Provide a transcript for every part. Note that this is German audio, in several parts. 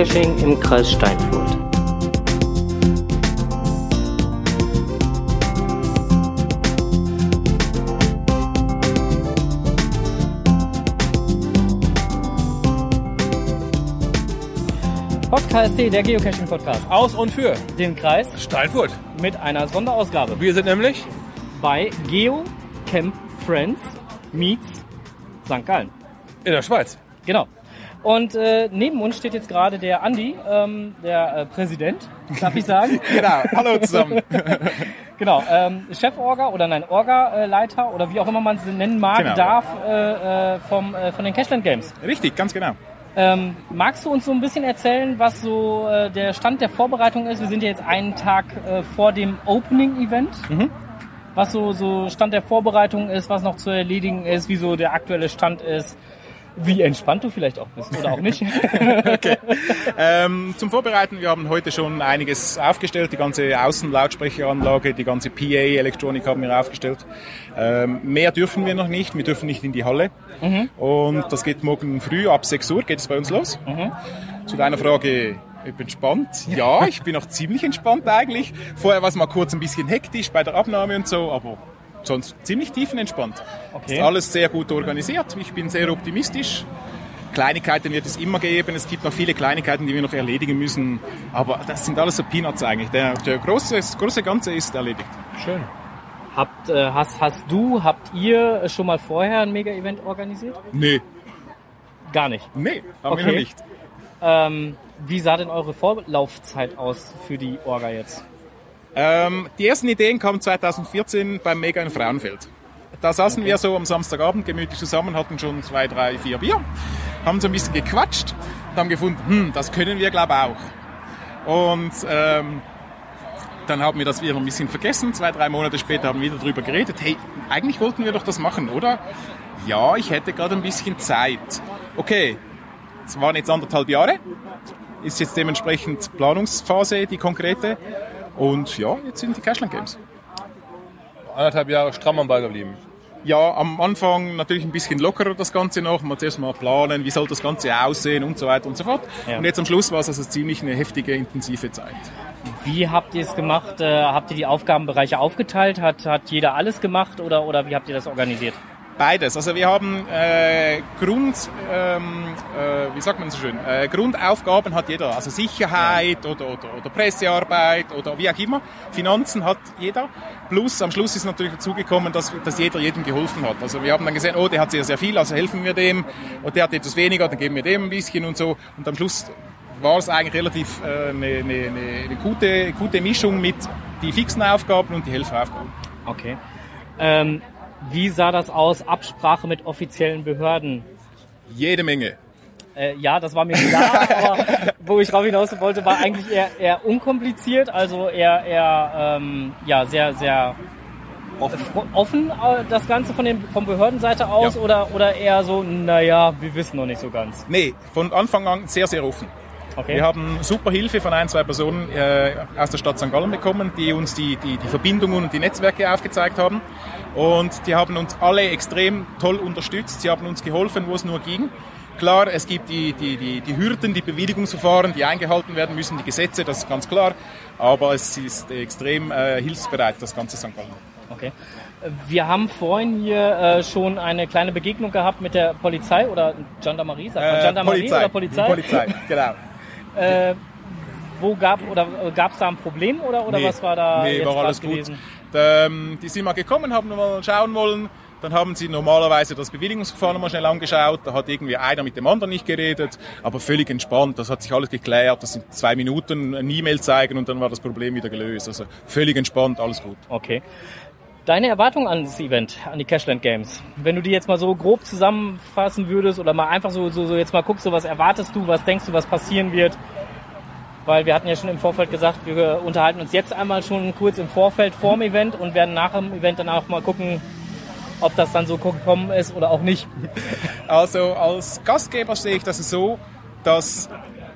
Geocaching im Kreis Steinfurt. Podcast, der Geocaching Podcast. Aus und für Den Kreis Steinfurt. mit einer Sonderausgabe Wir sind nämlich bei Geo Camp Friends meets St. Gallen. in der Schweiz. Genau. Und äh, neben uns steht jetzt gerade der Andi, ähm, der äh, Präsident, darf ich sagen. Genau. Hallo zusammen. genau, ähm, Cheforga oder nein, Orga-Leiter oder wie auch immer man es nennen mag, Genau. darf äh, äh, vom, äh, von den Cashland Games. Richtig, ganz genau. Ähm, magst du uns so ein bisschen erzählen, was so äh, der Stand der Vorbereitung ist? Wir sind ja jetzt einen Tag äh, vor dem Opening-Event. Was so, so Stand der Vorbereitung ist, was noch zu erledigen ist, wie so der aktuelle Stand ist, wie entspannt du vielleicht auch bist oder auch nicht. Ähm, zum Vorbereiten, wir haben heute schon einiges aufgestellt. Die ganze Außenlautsprecheranlage, die ganze PA-Elektronik haben wir aufgestellt. Ähm, mehr dürfen wir noch nicht. Wir dürfen nicht in die Halle. Und das geht morgen früh ab 6 Uhr geht es bei uns los. Zu deiner Frage, ich bin entspannt. Ja, ich bin auch ziemlich entspannt eigentlich. Vorher war es mal kurz ein bisschen hektisch bei der Abnahme und so, aber sonst ziemlich tiefenentspannt. Okay. Ist alles sehr gut organisiert. Ich bin sehr optimistisch. Kleinigkeiten wird es immer geben. Es gibt noch viele Kleinigkeiten, die wir noch erledigen müssen. Aber das sind alles so Peanuts eigentlich. Der, der große, das große Ganze ist erledigt. Schön. Habt, äh, hast, hast du, habt ihr schon mal vorher ein Mega-Event organisiert? Nee, Gar nicht. nee, haben Okay. wir noch nicht. Ähm, wie sah denn eure Vorlaufzeit aus für die Orga jetzt? Ähm, die ersten Ideen kamen 2014 beim Mega in Frauenfeld. Da saßen wir so am Samstagabend gemütlich zusammen, hatten schon zwei, drei, vier Bier, haben so ein bisschen gequatscht und haben gefunden, hm, das können wir glaube auch. Und ähm, dann haben wir das wieder ein bisschen vergessen. Zwei, drei Monate später haben wir wieder drüber geredet. Hey, eigentlich wollten wir doch das machen, oder? Ja, ich hätte gerade ein bisschen Zeit. Okay, es waren jetzt anderthalb Jahre. Ist jetzt dementsprechend Planungsphase, die konkrete. Und ja, jetzt sind die Cashland Games. anderthalb Jahre stramm am Ball geblieben. Ja, am Anfang natürlich ein bisschen lockerer das Ganze noch. Man zuerst mal planen, wie soll das Ganze aussehen und so weiter und so fort. Ja. Und jetzt am Schluss war es also ziemlich eine heftige, intensive Zeit. Wie habt ihr es gemacht? Äh, habt ihr die Aufgabenbereiche aufgeteilt? Hat, hat jeder alles gemacht oder, oder wie habt ihr das organisiert? Beides. Also wir haben äh, Grund, ähm, äh, wie sagt man so schön, äh, Grundaufgaben hat jeder. Also Sicherheit oder, oder, oder Pressearbeit oder wie auch immer. Finanzen hat jeder. Plus am Schluss ist natürlich dazugekommen, dass, dass jeder jedem geholfen hat. Also wir haben dann gesehen, oh, der hat sehr, sehr viel, also helfen wir dem. Und der hat etwas weniger, dann geben wir dem ein bisschen und so. Und am Schluss war es eigentlich relativ äh, eine, eine, eine, gute, gute Mischung mit die fixen Aufgaben und die Helferaufgaben. Okay. Ähm, wie sah das aus? Absprache mit offiziellen Behörden? Jede Menge. Äh, ja, das war mir klar, aber wo ich drauf hinaus wollte, war eigentlich eher, eher unkompliziert, also eher, eher ähm, ja, sehr, sehr offen, offen äh, das Ganze von, den, von Behördenseite aus Ja. oder, oder eher so, naja, wir wissen noch nicht so ganz. Nee, von Anfang an sehr, sehr offen. Okay. Wir haben super Hilfe von ein, zwei Personen äh, aus der Stadt St. Gallen bekommen, die uns die, die, die Verbindungen und die Netzwerke aufgezeigt haben. Und die haben uns alle extrem toll unterstützt. Sie haben uns geholfen, wo es nur ging. Klar, es gibt die, die, die, die Hürden, die Bewilligungsverfahren, die eingehalten werden müssen, die Gesetze, das ist ganz klar. Aber es ist extrem äh, hilfsbereit, das ganze St. Gallen. Okay. Wir haben vorhin hier äh, schon eine kleine Begegnung gehabt mit der Polizei oder Gendarmerie, sagt man Äh, Gendarmerie oder Polizei? Polizei, genau. Äh, wo gab oder gab es da ein Problem oder, oder Nee, was war da nee, jetzt war alles gut. gewesen? Ähm, die sind mal gekommen, haben mal schauen wollen. Dann haben sie normalerweise das Bewilligungsverfahren mal schnell angeschaut. Da hat irgendwie einer mit dem anderen nicht geredet, aber völlig entspannt. Das hat sich alles geklärt. Das sind zwei Minuten, eine E-Mail zeigen und dann war das Problem wieder gelöst. Also völlig entspannt, alles gut. Okay. Deine Erwartung an das Event, an die Cashland Games, wenn du die jetzt mal so grob zusammenfassen würdest oder mal einfach so, so, so jetzt mal guckst, so was erwartest du, was denkst du, was passieren wird? Weil wir hatten ja schon im Vorfeld gesagt, wir unterhalten uns jetzt einmal schon kurz im Vorfeld vorm Event und werden nach dem Event dann auch mal gucken, ob das dann so gekommen ist oder auch nicht. Also als Gastgeber sehe ich das so, dass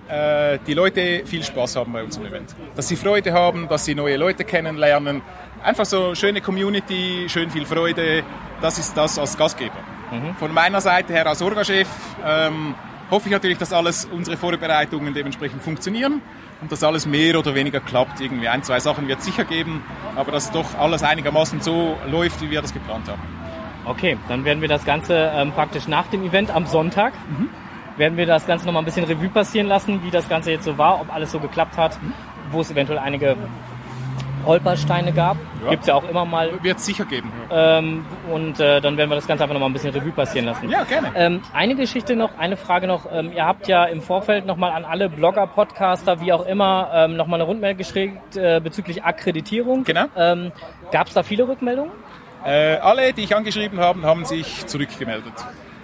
äh, die Leute viel Spaß haben bei unserem Event. Dass sie Freude haben, dass sie neue Leute kennenlernen. Einfach so schöne Community, schön viel Freude. Das ist das als Gastgeber. Von meiner Seite her als Orgachef ähm, hoffe ich natürlich, dass alles unsere Vorbereitungen dementsprechend funktionieren und dass alles mehr oder weniger klappt. Irgendwie ein, zwei Sachen wird es sicher geben, aber dass doch alles einigermaßen so läuft, wie wir das geplant haben. Okay, dann werden wir das Ganze ähm, praktisch nach dem Event am Sonntag, werden wir das Ganze nochmal ein bisschen Revue passieren lassen, wie das Ganze jetzt so war, ob alles so geklappt hat, wo es eventuell einige Holpersteine gab. Ja. Gibt's ja auch immer mal. Wird es sicher geben. Ähm, und äh, dann werden wir das Ganze einfach nochmal ein bisschen Revue passieren lassen. Ja, gerne. Ähm, eine Geschichte noch, eine Frage noch. Ähm, ihr habt ja im Vorfeld nochmal an alle Blogger, Podcaster, wie auch immer, ähm, nochmal eine Rundmeldung geschickt äh, bezüglich Akkreditierung. Genau. Ähm, Gab es da viele Rückmeldungen? Äh, alle, die ich angeschrieben habe, haben sich zurückgemeldet.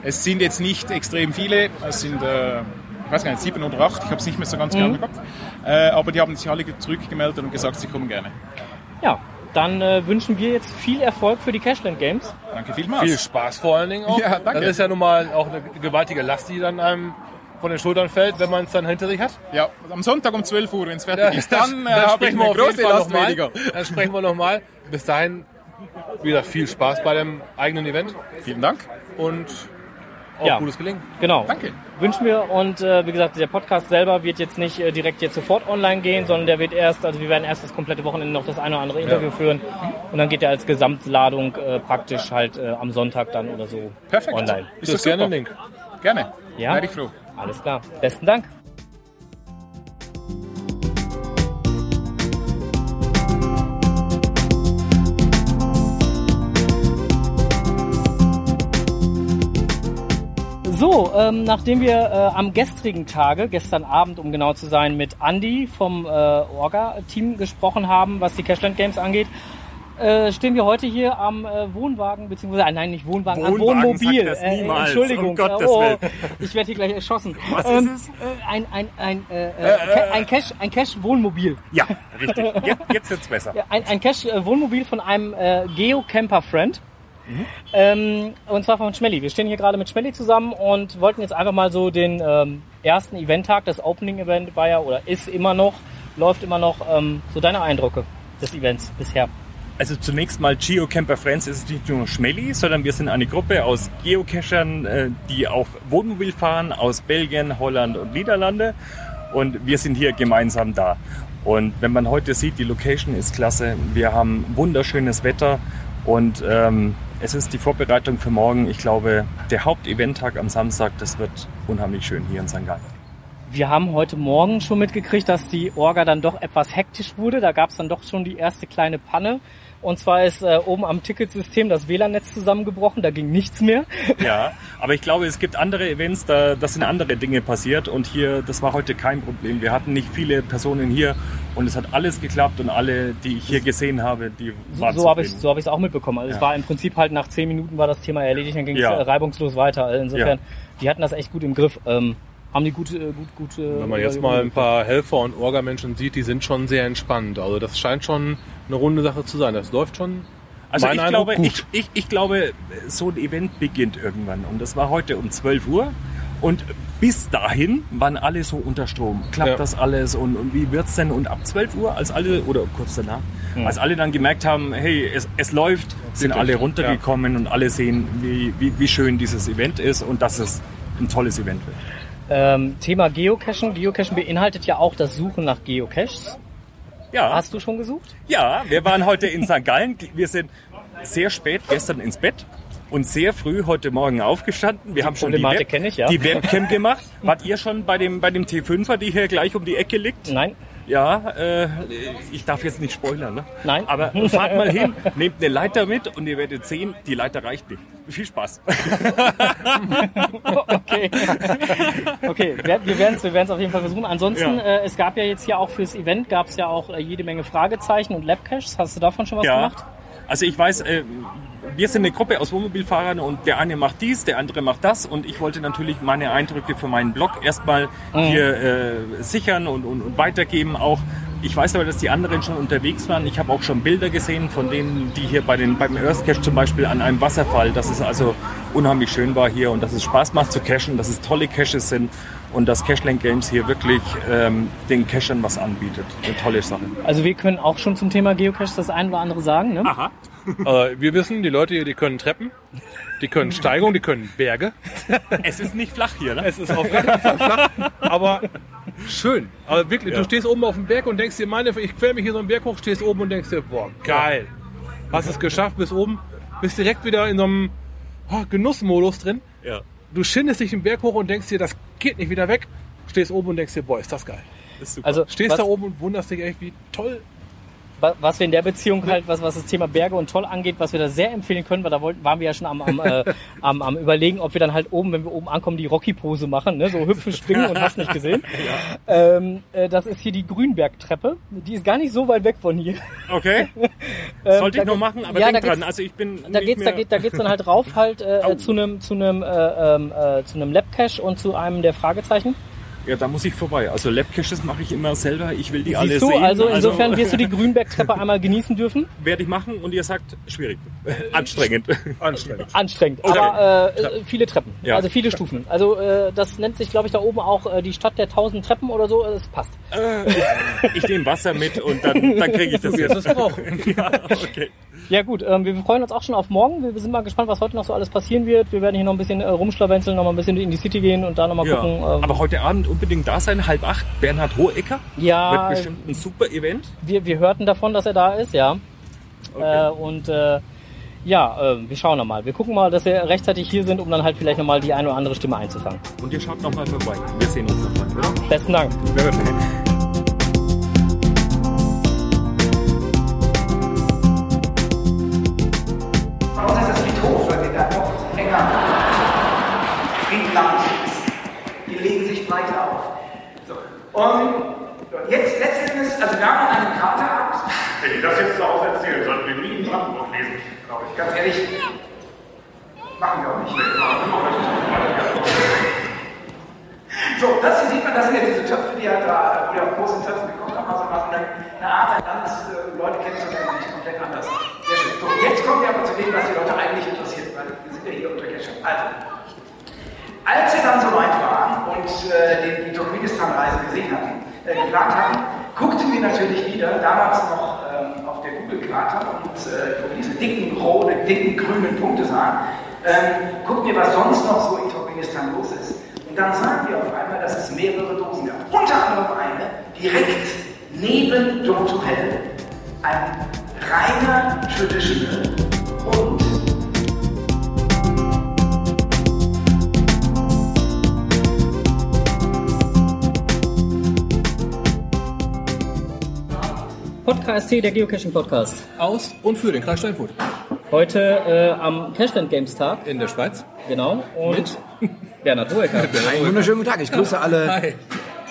Es sind jetzt nicht extrem viele, es sind, äh, ich weiß gar nicht, sieben oder acht, ich habe es nicht mehr so ganz genau im Kopf. Äh, aber die haben sich alle zurückgemeldet und gesagt, sie kommen gerne. Ja, dann äh, wünschen wir jetzt viel Erfolg für die Cashland Games. Danke vielmals. Viel Spaß vor allen Dingen auch. Ja, danke. Das ist ja nun mal auch eine gewaltige Last, die dann einem von den Schultern fällt, wenn man es dann hinter sich hat. Ja, am Sonntag um 12 Uhr, wenn es fertig ist, dann, äh, dann sprechen wir auf jeden große Fall Last nochmal. weniger. Dann sprechen wir nochmal. Bis dahin, wie gesagt, viel Spaß bei dem eigenen Event Vielen Dank. und auch Ja. gutes Gelingen. Genau. Danke. Wünschen wir und äh, wie gesagt, der Podcast selber wird jetzt nicht äh, direkt jetzt sofort online gehen, sondern der wird erst, also wir werden erst das komplette Wochenende noch das eine oder andere Interview führen und dann geht er als Gesamtladung äh, praktisch halt äh, am Sonntag dann oder so Perfekt. online. Ist Das das gerne ein Link. Gerne. Ja. Wäre ich froh. Alles klar. Besten Dank. So, ähm, nachdem wir äh, am gestrigen Tage, gestern Abend um genau zu sein, mit Andy vom äh, Orga-Team gesprochen haben, was die Cashland Games angeht, äh, stehen wir heute hier am äh, Wohnwagen, beziehungsweise, äh, nein, nicht Wohnwagen, am Wohnwagen Wohnmobil. sagt das Äh, niemals, Entschuldigung, um Gottes oh, ich werde hier gleich erschossen. Was Ähm, ist es? Äh, ein ein ein äh, äh, ein Cash ein Cash Wohnmobil. Ja, richtig. Jetzt, jetzt wird's besser. Ja, ein, ein Cash äh, Wohnmobil von einem äh, Friend. Ähm, und zwar von Schmelly. Wir stehen hier gerade mit Schmelly zusammen und wollten jetzt einfach mal so den ähm, ersten Eventtag, das Opening Event war ja oder ist immer noch, läuft immer noch, ähm, so deine Eindrücke des Events bisher. Also zunächst mal GeoCamper Friends ist nicht nur Schmelly, sondern wir sind eine Gruppe aus Geocachern, äh, die auch Wohnmobil fahren aus Belgien, Holland und Niederlande. Und wir sind hier gemeinsam da. Und wenn man heute sieht, die Location ist klasse. Wir haben wunderschönes Wetter und ähm, es ist die Vorbereitung für morgen. Ich glaube, der Haupteventtag am Samstag, das wird unheimlich schön hier in St. Gallen. Wir haben heute Morgen schon mitgekriegt, dass die Orga dann doch etwas hektisch wurde. Da gab es dann doch schon die erste kleine Panne. Und zwar ist äh, oben am Ticketsystem das WLAN-Netz zusammengebrochen, da ging nichts mehr. Ja, aber ich glaube, es gibt andere Events, da das sind andere Dinge passiert und hier, das war heute kein Problem. Wir hatten nicht viele Personen hier und es hat alles geklappt und alle, die ich hier gesehen habe, die So, waren so habe ich so hab ich's auch mitbekommen. Also es Ja. war im Prinzip halt nach zehn Minuten war das Thema erledigt, dann ging es Ja. äh, reibungslos weiter. Also insofern, Ja. die hatten das echt gut im Griff. Ähm, haben die gute, äh, gut, gute. Wenn man jetzt mal ein paar Helfer und Orga-Menschen sieht, die sind schon sehr entspannt. Also das scheint schon eine runde Sache zu sein. Das läuft schon. Also ich Eindruck, glaube, gut. ich, ich, ich glaube, so ein Event beginnt irgendwann und das war heute um 12 Uhr und bis dahin waren alle so unter Strom. Klappt Ja. das alles und, und wie wird's denn? Und ab 12 Uhr, als alle, oder kurz danach, als alle dann gemerkt haben, hey, es, es läuft, sind alle runtergekommen und alle sehen, wie, wie, wie schön dieses Event ist und dass es ein tolles Event wird. Ähm, Thema Geocachen. Geocachen beinhaltet ja auch das Suchen nach Geocaches. Ja, Hast du schon gesucht? ja, wir waren heute in St. Gallen. Wir sind sehr spät gestern ins Bett und sehr früh heute Morgen aufgestanden. Wir haben schon die, Web ich, ja. die Webcam gemacht. Wart ihr schon bei dem, bei dem T5er, die hier gleich um die Ecke liegt? Nein. Ja, äh, ich darf jetzt nicht spoilern, ne? Nein. Aber fahrt mal hin, nehmt eine Leiter mit und ihr werdet sehen, die Leiter reicht nicht. Viel Spaß. Okay. okay, wir werden es wir werden's auf jeden Fall versuchen. Ansonsten, Ja. äh, es gab ja jetzt hier auch fürs Event, gab es ja auch äh, jede Menge Fragezeichen und Labcaches. Hast du davon schon was Ja. gemacht? Also ich weiß, äh, wir sind eine Gruppe aus Wohnmobilfahrern und der eine macht dies, der andere macht das und ich wollte natürlich meine Eindrücke für meinen Blog erstmal hier äh, sichern und, und, und weitergeben auch. Ich weiß aber, dass die anderen schon unterwegs waren. Ich habe auch schon Bilder gesehen von denen, die hier bei den, beim Earth Cache zum Beispiel an einem Wasserfall, dass es also unheimlich schön war hier und dass es Spaß macht zu cachen, dass es tolle Caches sind und dass Cacheland Games hier wirklich ähm, den Cachern was anbietet. Eine tolle Sache. Also wir können auch schon zum Thema Geocaches das ein oder andere sagen. Ne? Aha. Äh, wir wissen, die Leute hier, die können Treppen, die können Steigungen, die können Berge. Es ist nicht flach hier, ne? Es ist auf gar keinen Fall flach, aber schön. Aber wirklich, Ja. du stehst oben auf dem Berg und denkst dir, meine, ich quäl mich hier so einen Berg hoch, stehst oben und denkst dir, boah, geil. Hast es geschafft, bis oben, bist direkt wieder in so einem oh, Genussmodus drin. Ja. Du schindest dich den Berg hoch und denkst dir, das geht nicht wieder weg. Stehst oben und denkst dir, boah, ist das geil. Ist super. Also Stehst was, da oben und wunderst dich echt, wie toll. Wa- was wir in der Beziehung halt, was, was das Thema Berge und Toll angeht, was wir da sehr empfehlen können, weil da wollten, waren wir ja schon am, am, äh, am, am überlegen, ob wir dann halt oben, wenn wir oben ankommen, die Rocky-Pose machen, ne? so hüpfen, springen und hast nicht gesehen. ähm, äh, das ist hier die Grünbergtreppe. Die ist gar nicht so weit weg von hier. okay. Ähm, Sollte ich noch machen, aber ja, denk da dran. Also ich bin Da geht's, da geht, da geht's dann halt rauf halt äh, äh, zu einem zu einem äh, ähm, äh, zu einem Labcache und zu einem der Fragezeichen. Ja, da muss ich vorbei. Also Labcaches mache ich immer selber. Ich will die alle Siehst du, sehen. also insofern wirst du die Grünbergtreppe einmal genießen dürfen. werde ich machen und ihr sagt schwierig, anstrengend. Anstrengend. Anstrengend, Okay. aber äh, äh, viele Treppen, Ja. also viele Stufen. Also äh, das nennt sich, glaube ich, da oben auch äh, die Stadt der tausend Treppen oder so. Es passt. ich nehme Wasser mit und dann, dann kriege ich das Du wirst es brauchen. Ja, okay. Ja gut, ähm, wir freuen uns auch schon auf morgen. Wir, wir sind mal gespannt, was heute noch so alles passieren wird. Wir werden hier noch ein bisschen äh, rumschlawenzeln, noch mal ein bisschen in die City gehen und da noch mal Ja. gucken. Ähm, Aber heute Abend unbedingt da sein, halb acht. Bernhard Hohecker ja, wird bestimmt ein super Event. wir, wir hörten davon, dass er da ist, ja. Okay. Äh, und äh, ja, äh, wir schauen noch mal. Wir gucken mal, dass wir rechtzeitig hier sind, um dann halt vielleicht noch mal die eine oder andere Stimme einzufangen. Und ihr schaut nochmal vorbei. Wir sehen uns nochmal, oder? Besten Dank. Bei Und jetzt letztens, also wir haben eine Karte ab. Wenn ihr das jetzt so auserzählen, sollten wir nie in Brandenburg lesen, glaube ich. Ganz ehrlich, machen wir auch nicht. So, das hier sieht man, das sind jetzt diese Töpfe, die halt da, wo die auf großen Töpfen gekocht haben, also so eine, eine Art, ein Land, äh, Leute kennenzulernen, die komplett anders. Sehr schön. So, jetzt kommen wir aber zu dem, was die Leute eigentlich interessiert, weil wir sind ja hier unter Kescher. Also, als wir dann so weit waren und äh, die Turkmenistan-Reise gesehen hatten, äh, geplant hatten, guckten wir natürlich wieder, damals noch ähm, auf der Google-Karte und äh, wo diese dicken, roten, dicken, grünen Punkte sahen, ähm, guckten wir, was sonst noch so in Turkmenistan los ist. Und dann sahen wir auf einmal, dass es mehrere Dosen gab. Unter anderem eine direkt neben Dr. Hell. Ein reiner Traditional Podcast der Geocaching Podcast. Aus und für den Kreis Steinfurt. Heute äh, am Cashland Games Tag, In der Schweiz. genau. Und Bernhard Hoeker. Einen wunderschönen guten Tag. Ich grüße alle, Hi.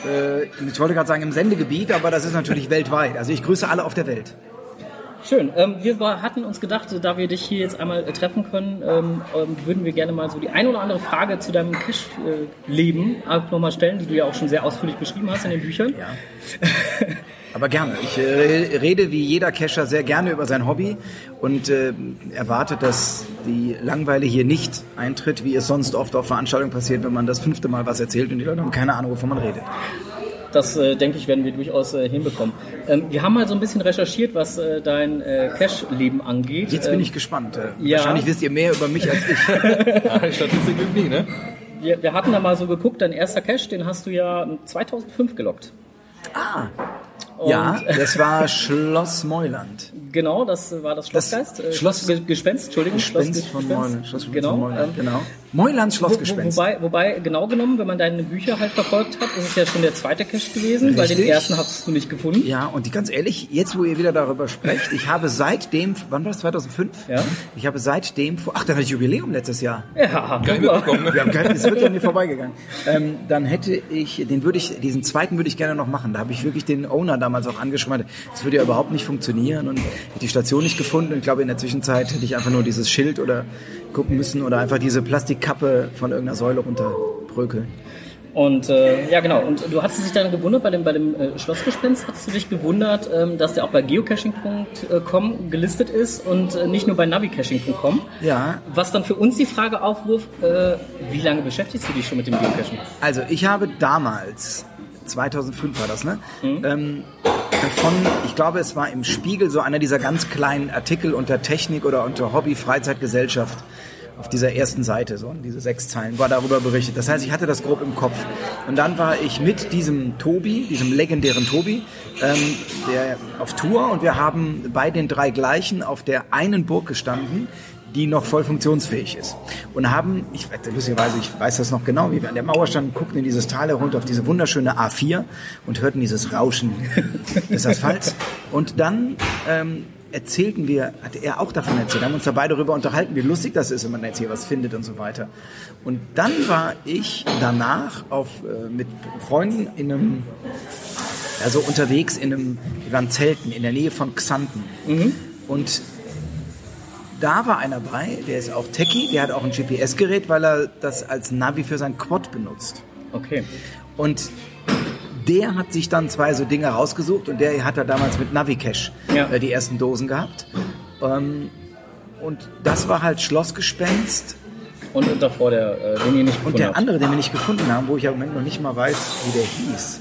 äh, ich wollte gerade sagen im Sendegebiet, aber das ist natürlich weltweit. Also ich grüße alle auf der Welt. Schön. Ähm, wir war, hatten uns gedacht, da wir dich hier jetzt einmal äh, treffen können, ähm, ähm, würden wir gerne mal so die ein oder andere Frage zu deinem Cache-Leben äh, nochmal stellen, die du ja auch schon sehr ausführlich beschrieben hast in den Büchern. Ja. Aber gerne. Ich äh, rede wie jeder Cacher sehr gerne über sein Hobby und äh, erwarte, dass die Langweile hier nicht eintritt, wie es sonst oft auf Veranstaltungen passiert, wenn man das fünfte Mal was erzählt und die Leute haben keine Ahnung, wovon man redet. Das, äh, denke ich, werden wir durchaus äh, hinbekommen. Ähm, wir haben mal so ein bisschen recherchiert, was äh, dein äh, Cache-Leben angeht. Jetzt bin Ähm, ich gespannt. Äh, ja. Wahrscheinlich wisst ihr mehr über mich als ich. Ja, die Statistik nie, ne? wir, wir hatten da mal so geguckt, dein erster Cache, den hast du ja 2005 gelockt. Ja, das war Schloss Meuland. Genau, das war das Schlossgeist. äh, Schloss- Ge- Gespenst, Entschuldigung. Gespenst Schloss- von Gespenst. Meuland. Schloss Genau, von Meuland, ähm, genau. Meulands Wo, wo, Schlossgespenst. wobei, wobei, genau genommen, wenn man deine Bücher halt verfolgt hat, ist es ja schon der zweite Cache gewesen, weil den Richtig. ersten hast du nicht gefunden. Ja, und die, ganz ehrlich, jetzt wo ihr wieder darüber sprecht, ich habe seitdem, wann war das, 2005? Ja. Ich habe seitdem, vor- ach, da hatte ich Jubiläum letztes Jahr. Ja, super. mitbekommen, ne? Wir haben kein, es wird ja an mir vorbeigegangen. Ähm, dann hätte ich, den würde ich, diesen zweiten würde ich gerne noch machen. Da habe ich wirklich den Owner damals auch angeschrieben. Das würde ja überhaupt nicht funktionieren und hätte die Station nicht gefunden. Und ich glaube, in der Zwischenzeit hätte ich einfach nur dieses Schild oder gucken müssen oder einfach diese Plastikkappe von irgendeiner Säule runterbrökeln. Und äh, ja, genau. Und du hast dich dann gewundert bei dem, bei dem äh, Schlossgespenst, hast du dich gewundert, ähm, dass der auch bei geocaching.com gelistet ist und äh, nicht nur bei navicaching.com. Ja, Was dann für uns die Frage aufwirft, äh, wie lange beschäftigst du dich schon mit dem Geocaching? Also ich habe damals 2005 war das, ne? Ähm, von, ich glaube, es war im Spiegel so einer dieser ganz kleinen Artikel unter Technik oder unter Hobby, Freizeitgesellschaft auf dieser ersten Seite, so diese sechs Zeilen, war darüber berichtet. Das heißt, ich hatte das grob im Kopf. Und dann war ich mit diesem Tobi, diesem legendären Tobi, ähm, der auf Tour und wir haben bei den drei gleichen auf der einen Burg gestanden, die noch voll funktionsfähig ist. Und haben, ich lustigerweise, ich weiß das noch genau, wie wir an der Mauer standen, guckten in dieses Tal herunter auf diese wunderschöne A4 und hörten dieses Rauschen des Asphalts. Und dann ähm, erzählten wir, hat er auch davon erzählt, haben uns da beide darüber unterhalten, wie lustig das ist, wenn man jetzt hier was findet und so weiter. Und dann war ich danach auf, äh, mit Freunden in einem, also unterwegs in einem, wir waren Zelten in der Nähe von Xanten. Und da war einer bei, der ist auch Techie, der hat auch ein GPS-Gerät, weil er das als Navi für sein Quad benutzt. Okay. Und der hat sich dann zwei so Dinge rausgesucht und der hat da damals mit Navicash Ja. äh, die ersten Dosen gehabt. Ähm, und das war halt Schlossgespenst. Und, und davor der, äh, den ihr nicht Und gefunden der habt. andere, den wir nicht gefunden haben, wo ich im Moment noch nicht mal weiß, wie der hieß.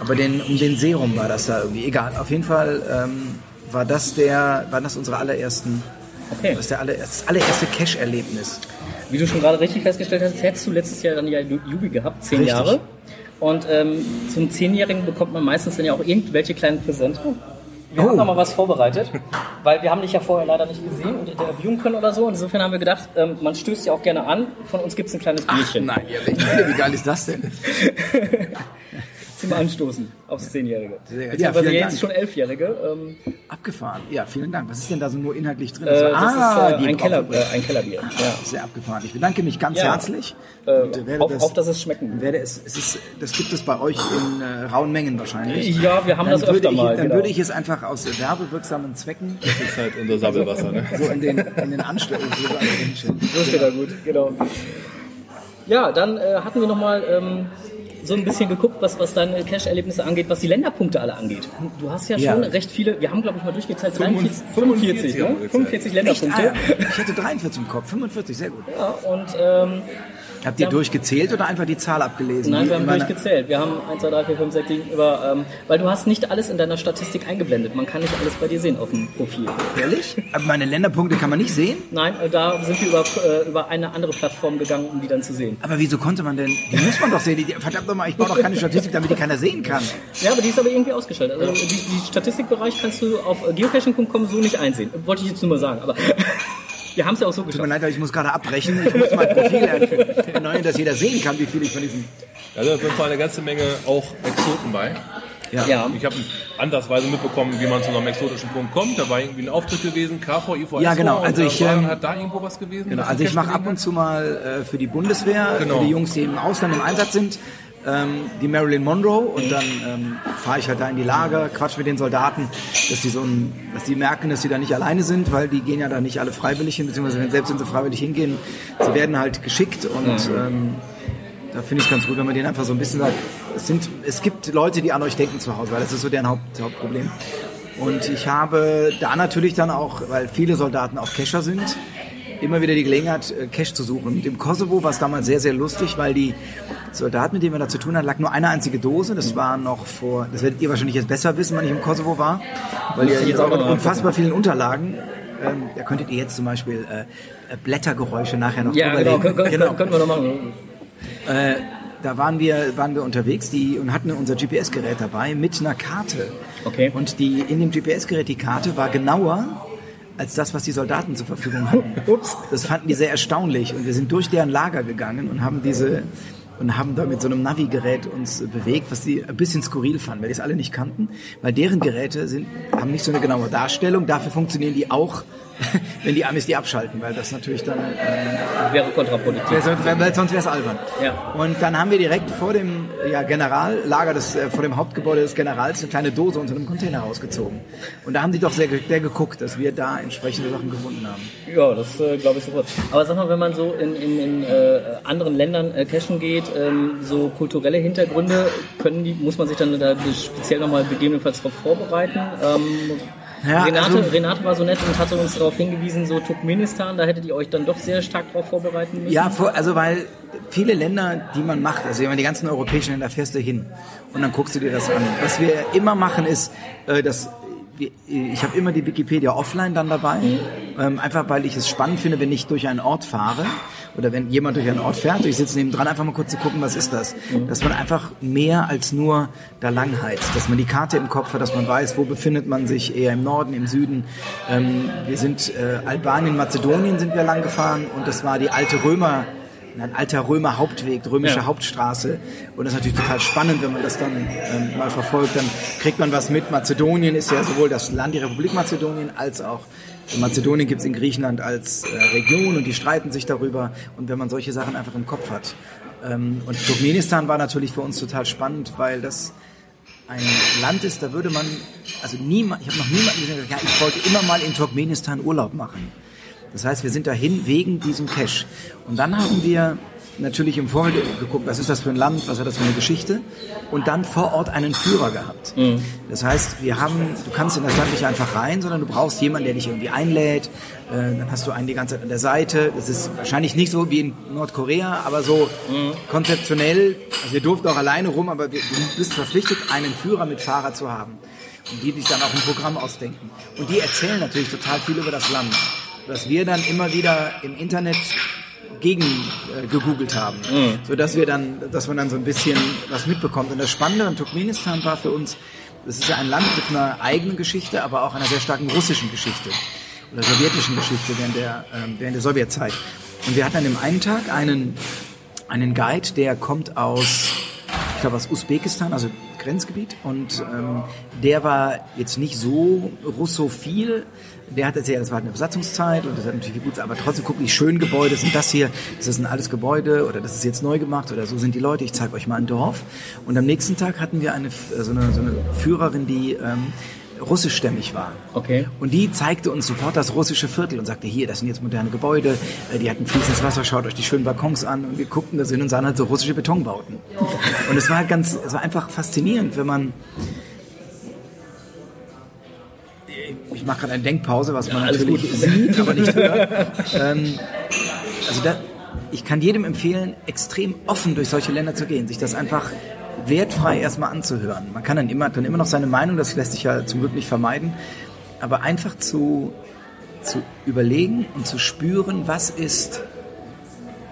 Aber den, um den Serum war das da irgendwie. Egal. Auf jeden Fall ähm, war das der, war das unsere allerersten, Okay. das, ist der aller, das allererste Cash-Erlebnis. Wie du schon gerade richtig festgestellt hast, hättest du letztes Jahr dann ja Jubi gehabt, zehn Richtig. Jahre. Und ähm, zum Zehnjährigen bekommt man meistens dann ja auch irgendwelche kleinen Präsente. Wir Oh. haben noch mal was vorbereitet, weil wir haben dich ja vorher leider nicht gesehen und interviewen können oder so. Und insofern haben wir gedacht, ähm, man stößt ja auch gerne an. Von uns gibt es ein kleines Bierchen Nein, ja, wie wie geil ist das denn? zum Anstoßen aufs Zehnjährige. Ja, Beziehungsweise vielen jetzt Dank. schon Elfjährige. Ähm, Abgefahren. Ja, vielen Dank. Was ist denn da so nur inhaltlich drin? äh, das ist äh, Ah, ein, Keller, äh, ein Kellerbier. Ja. Sehr abgefahren. Ich bedanke mich ganz Ja. herzlich. Äh, auf, das, auf, dass es schmecken werde es, es ist, das gibt es bei euch in äh, rauen Mengen wahrscheinlich. Ja, wir haben Dann das öfter ich, mal. Dann genau. würde ich es einfach aus werbewirksamen Zwecken Das ist halt unser Sabbelwasser, ne? so in den, in den Anstellungen. So steht er gut, genau. Ja, dann äh, hatten wir nochmal ähm, so ein bisschen geguckt, was, was deine Cash-Erlebnisse angeht, was die Länderpunkte alle angeht. Du hast ja schon Ja. recht viele, wir haben glaube ich mal durchgezählt, 45, 45, 45, ne? haben wir 45 Echt? Länderpunkte. Ah. Ich hatte 43 im Kopf, 45, sehr gut. Ja, und ähm, Habt ihr durchgezählt oder einfach die Zahl abgelesen? nein, wir haben durchgezählt. Wir haben 1, 2, 3, 4, 5, 6, 7 über, ähm, weil du hast nicht alles in deiner Statistik eingeblendet. Man kann nicht alles bei dir sehen auf dem Profil. Ehrlich? Aber meine Länderpunkte kann man nicht sehen? Nein, äh, da sind wir über, äh, über eine andere Plattform gegangen, um die dann zu sehen. Aber wieso konnte man denn? Die muss man doch sehen. Verdammt nochmal, ich baue doch keine Statistik, damit die keiner sehen kann. Ja, aber die ist aber irgendwie ausgeschaltet. Also die, die Statistikbereich kannst du auf geocaching.com so nicht einsehen. Wollte ich jetzt nur mal sagen, aber wir haben es ja auch so Tut mir geschafft. leid, aber ich muss gerade abbrechen. Ich muss mein Profil erneuern, dass jeder sehen kann, wie viel ich von diesen. Da sind auf jeden Fall eine ganze Menge auch Exoten bei. Ja, Ich habe andersweise mitbekommen, wie man zu einem exotischen Punkt kommt. Da war irgendwie ein Auftritt gewesen, KV, IVS. Ja, genau. Also ich, war, ähm, hat da irgendwo was gewesen? Genau, also ich mache ab und zu mal äh, für die Bundeswehr, Genau. für die Jungs, die im Ausland im Einsatz sind, ähm, die Marilyn Monroe und dann ähm, fahre ich halt da in die Lager, quatsch mit den Soldaten, dass die so ein, dass die merken, dass sie da nicht alleine sind, weil die gehen ja da nicht alle freiwillig hin, beziehungsweise wenn selbst wenn sie freiwillig hingehen, sie werden halt geschickt und ähm, da finde ich es ganz gut, wenn man denen einfach so ein bisschen sagt, es, sind, es gibt Leute, die an euch denken zu Hause, weil das ist so deren Haupt, Hauptproblem. Und ich habe da natürlich dann auch, weil viele Soldaten auch Cacher sind, immer wieder die Gelegenheit, äh, Cache zu suchen. Und im Kosovo war es damals sehr, sehr lustig, weil die Soldaten, mit denen wir da zu tun hatten, lag nur eine einzige Dose. Das war noch vor, das werdet ihr wahrscheinlich jetzt besser wissen, wann ich im Kosovo war, weil ihr jetzt auch mit unfassbar vielen Unterlagen, ähm, da könntet ihr jetzt zum Beispiel äh, äh, Blättergeräusche nachher noch ja genau, können, können, können wir noch machen. Äh, da waren wir, waren wir unterwegs die, und hatten unser GPS-Gerät dabei mit einer Karte. Okay. Und die, in dem GPS-Gerät, die Karte war genauer als das, was die Soldaten zur Verfügung hatten. Ups. Das fanden die sehr erstaunlich. Und wir sind durch deren Lager gegangen und haben diese und haben da mit so einem Navi-Gerät uns äh, bewegt, was die ein bisschen skurril fanden, weil die es alle nicht kannten, weil deren Geräte sind, haben nicht so eine genaue Darstellung. Dafür funktionieren die auch, wenn die Amis die abschalten, weil das natürlich dann ähm, Wäre kontraproduktiv. Wär sonst wäre es albern. Ja. Und dann haben wir direkt vor dem ja, Generallager, des, äh, vor dem Hauptgebäude des Generals, eine kleine Dose unter einem Container rausgezogen. Und da haben die doch sehr, sehr geguckt, dass wir da entsprechende Sachen gefunden haben. Ja, das äh, glaube ich sofort. Aber sag mal, wenn man so in, in, in äh, anderen Ländern äh, cashen geht, ähm, so kulturelle Hintergründe, können die, muss man sich dann da speziell nochmal gegebenenfalls darauf vorbereiten? Ähm, Ja, Renate, also- Renate war so nett und hatte uns darauf hingewiesen, so Turkmenistan, da hättet ihr euch dann doch sehr stark darauf vorbereiten müssen. Ja, also weil viele Länder, die man macht, also wenn man die ganzen europäischen Länder fährst du hin und dann guckst du dir das an. Was wir immer machen ist, äh, dass ich habe immer die Wikipedia offline dann dabei, ähm, einfach weil ich es spannend finde, wenn ich durch einen Ort fahre oder wenn jemand durch einen Ort fährt, und ich sitze neben dran, einfach mal kurz zu gucken, was ist das? Dass man einfach mehr als nur da langheizt, dass man die Karte im Kopf hat, dass man weiß, wo befindet man sich, eher im Norden, im Süden. Ähm, wir sind äh, Albanien, Mazedonien sind wir lang gefahren und das war die alte Römer ein alter Römer Hauptweg, römische Ja. Hauptstraße. Und das ist natürlich total spannend, wenn man das dann ähm, mal verfolgt. Dann kriegt man was mit. Mazedonien ist ja sowohl das Land, die Republik Mazedonien, als auch Mazedonien gibt es in Griechenland als äh, Region und die streiten sich darüber. Und wenn man solche Sachen einfach im Kopf hat. Ähm, und Turkmenistan war natürlich für uns total spannend, weil das ein Land ist, da würde man, also niemand, ich habe noch niemanden gesehen, der gesagt, ja, ich wollte immer mal in Turkmenistan Urlaub machen. Das heißt, wir sind dahin wegen diesem Cache. Und dann haben wir natürlich im Vorfeld geguckt, was ist das für ein Land, was hat das für eine Geschichte und dann vor Ort einen Führer gehabt. Das heißt, wir haben, du kannst in das Land nicht einfach rein, sondern du brauchst jemanden, der dich irgendwie einlädt. Äh, Dann hast du einen die ganze Zeit an der Seite. Das ist wahrscheinlich nicht so wie in Nordkorea, aber so konzeptionell. Also wir durften auch alleine rum, aber du bist verpflichtet, einen Führer mit Fahrer zu haben. Und die sich dann auch ein Programm ausdenken. Und die erzählen natürlich total viel über das Land. Was wir dann immer wieder im Internet gegen äh, gegoogelt haben, so dass wir dann, dass man dann so ein bisschen was mitbekommt. Und das Spannende an Turkmenistan war für uns, das ist ja ein Land mit einer eigenen Geschichte, aber auch einer sehr starken russischen Geschichte oder sowjetischen Geschichte während der ähm, während der Sowjetzeit. Und wir hatten an dem einen Tag einen einen Guide, der kommt aus ich glaube aus Usbekistan, also Grenzgebiet. Und ähm, der war jetzt nicht so russophil. Der hat erzählt, das war eine Besatzungszeit und das hat natürlich gut, aber trotzdem guck, wie schön Gebäude sind das hier. Das ist ein altes Gebäude oder das ist jetzt neu gemacht oder so sind die Leute. Ich zeige euch mal ein Dorf. Und am nächsten Tag hatten wir eine, äh, so, eine, so eine Führerin, die ähm, russischstämmig war. Okay. Und die zeigte uns sofort das russische Viertel und sagte, hier, das sind jetzt moderne Gebäude, äh, die hatten fließendes Wasser, schaut euch die schönen Balkons an. Und wir guckten da hin und sahen halt so russische Betonbauten. Und es war halt ganz, es war einfach faszinierend, wenn man ich mache gerade eine Denkpause, was man alles natürlich gut. sieht, aber nicht hört. ähm, also da, ich kann jedem empfehlen, extrem offen durch solche Länder zu gehen, sich das einfach wertfrei erstmal anzuhören. Man kann dann immer, dann immer noch seine Meinung, das lässt sich ja zum Glück nicht vermeiden, aber einfach zu, zu überlegen und zu spüren, was ist,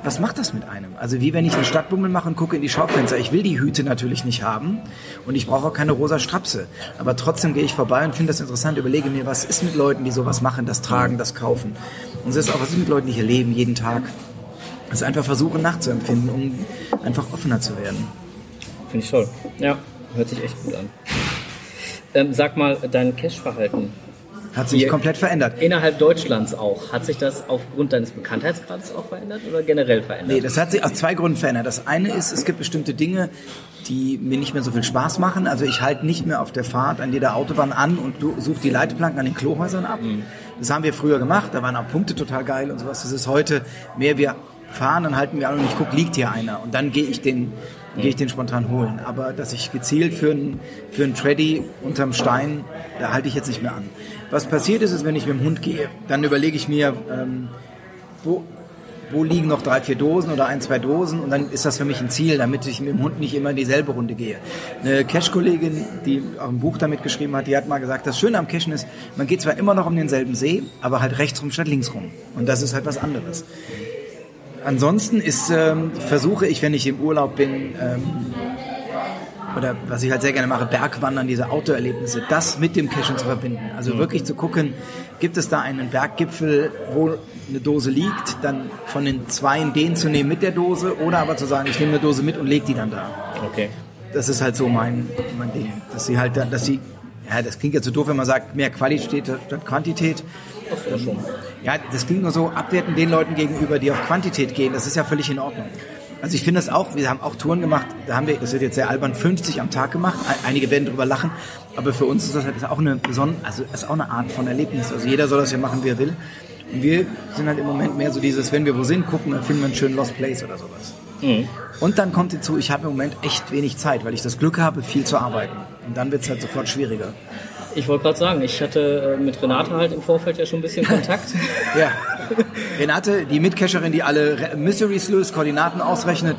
was macht das mit einem? Also wie wenn ich einen Stadtbummel mache und gucke in die Schaufenster. Ich will die Hüte natürlich nicht haben und ich brauche auch keine rosa Strapse. Aber trotzdem gehe ich vorbei und finde das interessant, überlege mir, was ist mit Leuten, die sowas machen, das tragen, das kaufen. Und es ist auch, was ist mit Leuten, die hier leben, jeden Tag. Das ist einfach versuchen nachzuempfinden, um einfach offener zu werden. Finde ich toll. Ja, hört sich echt gut an. Ähm, sag mal, dein Cash-Verhalten Hat sich komplett verändert. innerhalb Deutschlands auch, hat sich das aufgrund deines Bekanntheitsgrades auch verändert oder generell verändert? Nee, das hat sich aus zwei Gründen verändert. Das eine ist, es gibt bestimmte Dinge, die mir nicht mehr so viel Spaß machen. Also ich halte nicht mehr auf der Fahrt an jeder Autobahn an und suche die Leitplanken an den Klohäusern ab. Das haben wir früher gemacht, da waren auch Punkte total geil und sowas. Das ist heute mehr, wir fahren, dann halten wir an und ich gucke, liegt hier einer. Und dann gehe ich den, gehe ich den spontan holen. Aber dass ich gezielt für einen, für einen Treddy unterm Stein, da halte ich jetzt nicht mehr an. Was passiert ist, ist, wenn ich mit dem Hund gehe, dann überlege ich mir, ähm, wo, wo liegen noch drei, vier Dosen oder ein, zwei Dosen und dann ist das für mich ein Ziel, damit ich mit dem Hund nicht immer in dieselbe Runde gehe. Eine Cash-Kollegin, die auch ein Buch damit geschrieben hat, die hat mal gesagt, das Schöne am Cashen ist, man geht zwar immer noch um denselben See, aber halt rechts rum statt links rum. Und das ist halt was anderes. Ansonsten ist, ähm, versuche ich, wenn ich im Urlaub bin, ähm, oder was ich halt sehr gerne mache, Bergwandern, diese Outdoor-Erlebnisse, das mit dem Cashen zu verbinden. Also wirklich zu gucken, gibt es da einen Berggipfel, wo eine Dose liegt, dann von den Zweien den zu nehmen mit der Dose oder aber zu sagen, ich nehme eine Dose mit und leg die dann da. Okay. Das ist halt so mein, mein Ding. Dass sie halt, dass sie, ja, das klingt jetzt so doof, wenn man sagt, mehr Qualität statt Quantität. Ja, schon. Ja, das klingt nur so abwertend den Leuten gegenüber, die auf Quantität gehen. Das ist ja völlig in Ordnung. Also ich finde das auch, wir haben auch Touren gemacht, da haben wir, das wird jetzt sehr albern, 50 am Tag gemacht. Ein- Einige werden drüber lachen, aber für uns ist das halt auch eine besondere, also ist auch eine Art von Erlebnis. Also jeder soll das ja machen, wie er will. Und wir sind halt im Moment mehr so dieses, wenn wir wo sind, gucken, dann finden wir einen schönen Lost Place oder sowas. Und dann kommt hinzu, ich habe im Moment echt wenig Zeit, weil ich das Glück habe, viel zu arbeiten. Und dann wird es halt sofort schwieriger. Ich wollte gerade sagen, ich hatte äh, mit Renate halt im Vorfeld ja schon ein bisschen Kontakt. Ja. Renate, die Mitcacherin, die alle Mysteries löst, Koordinaten ausrechnet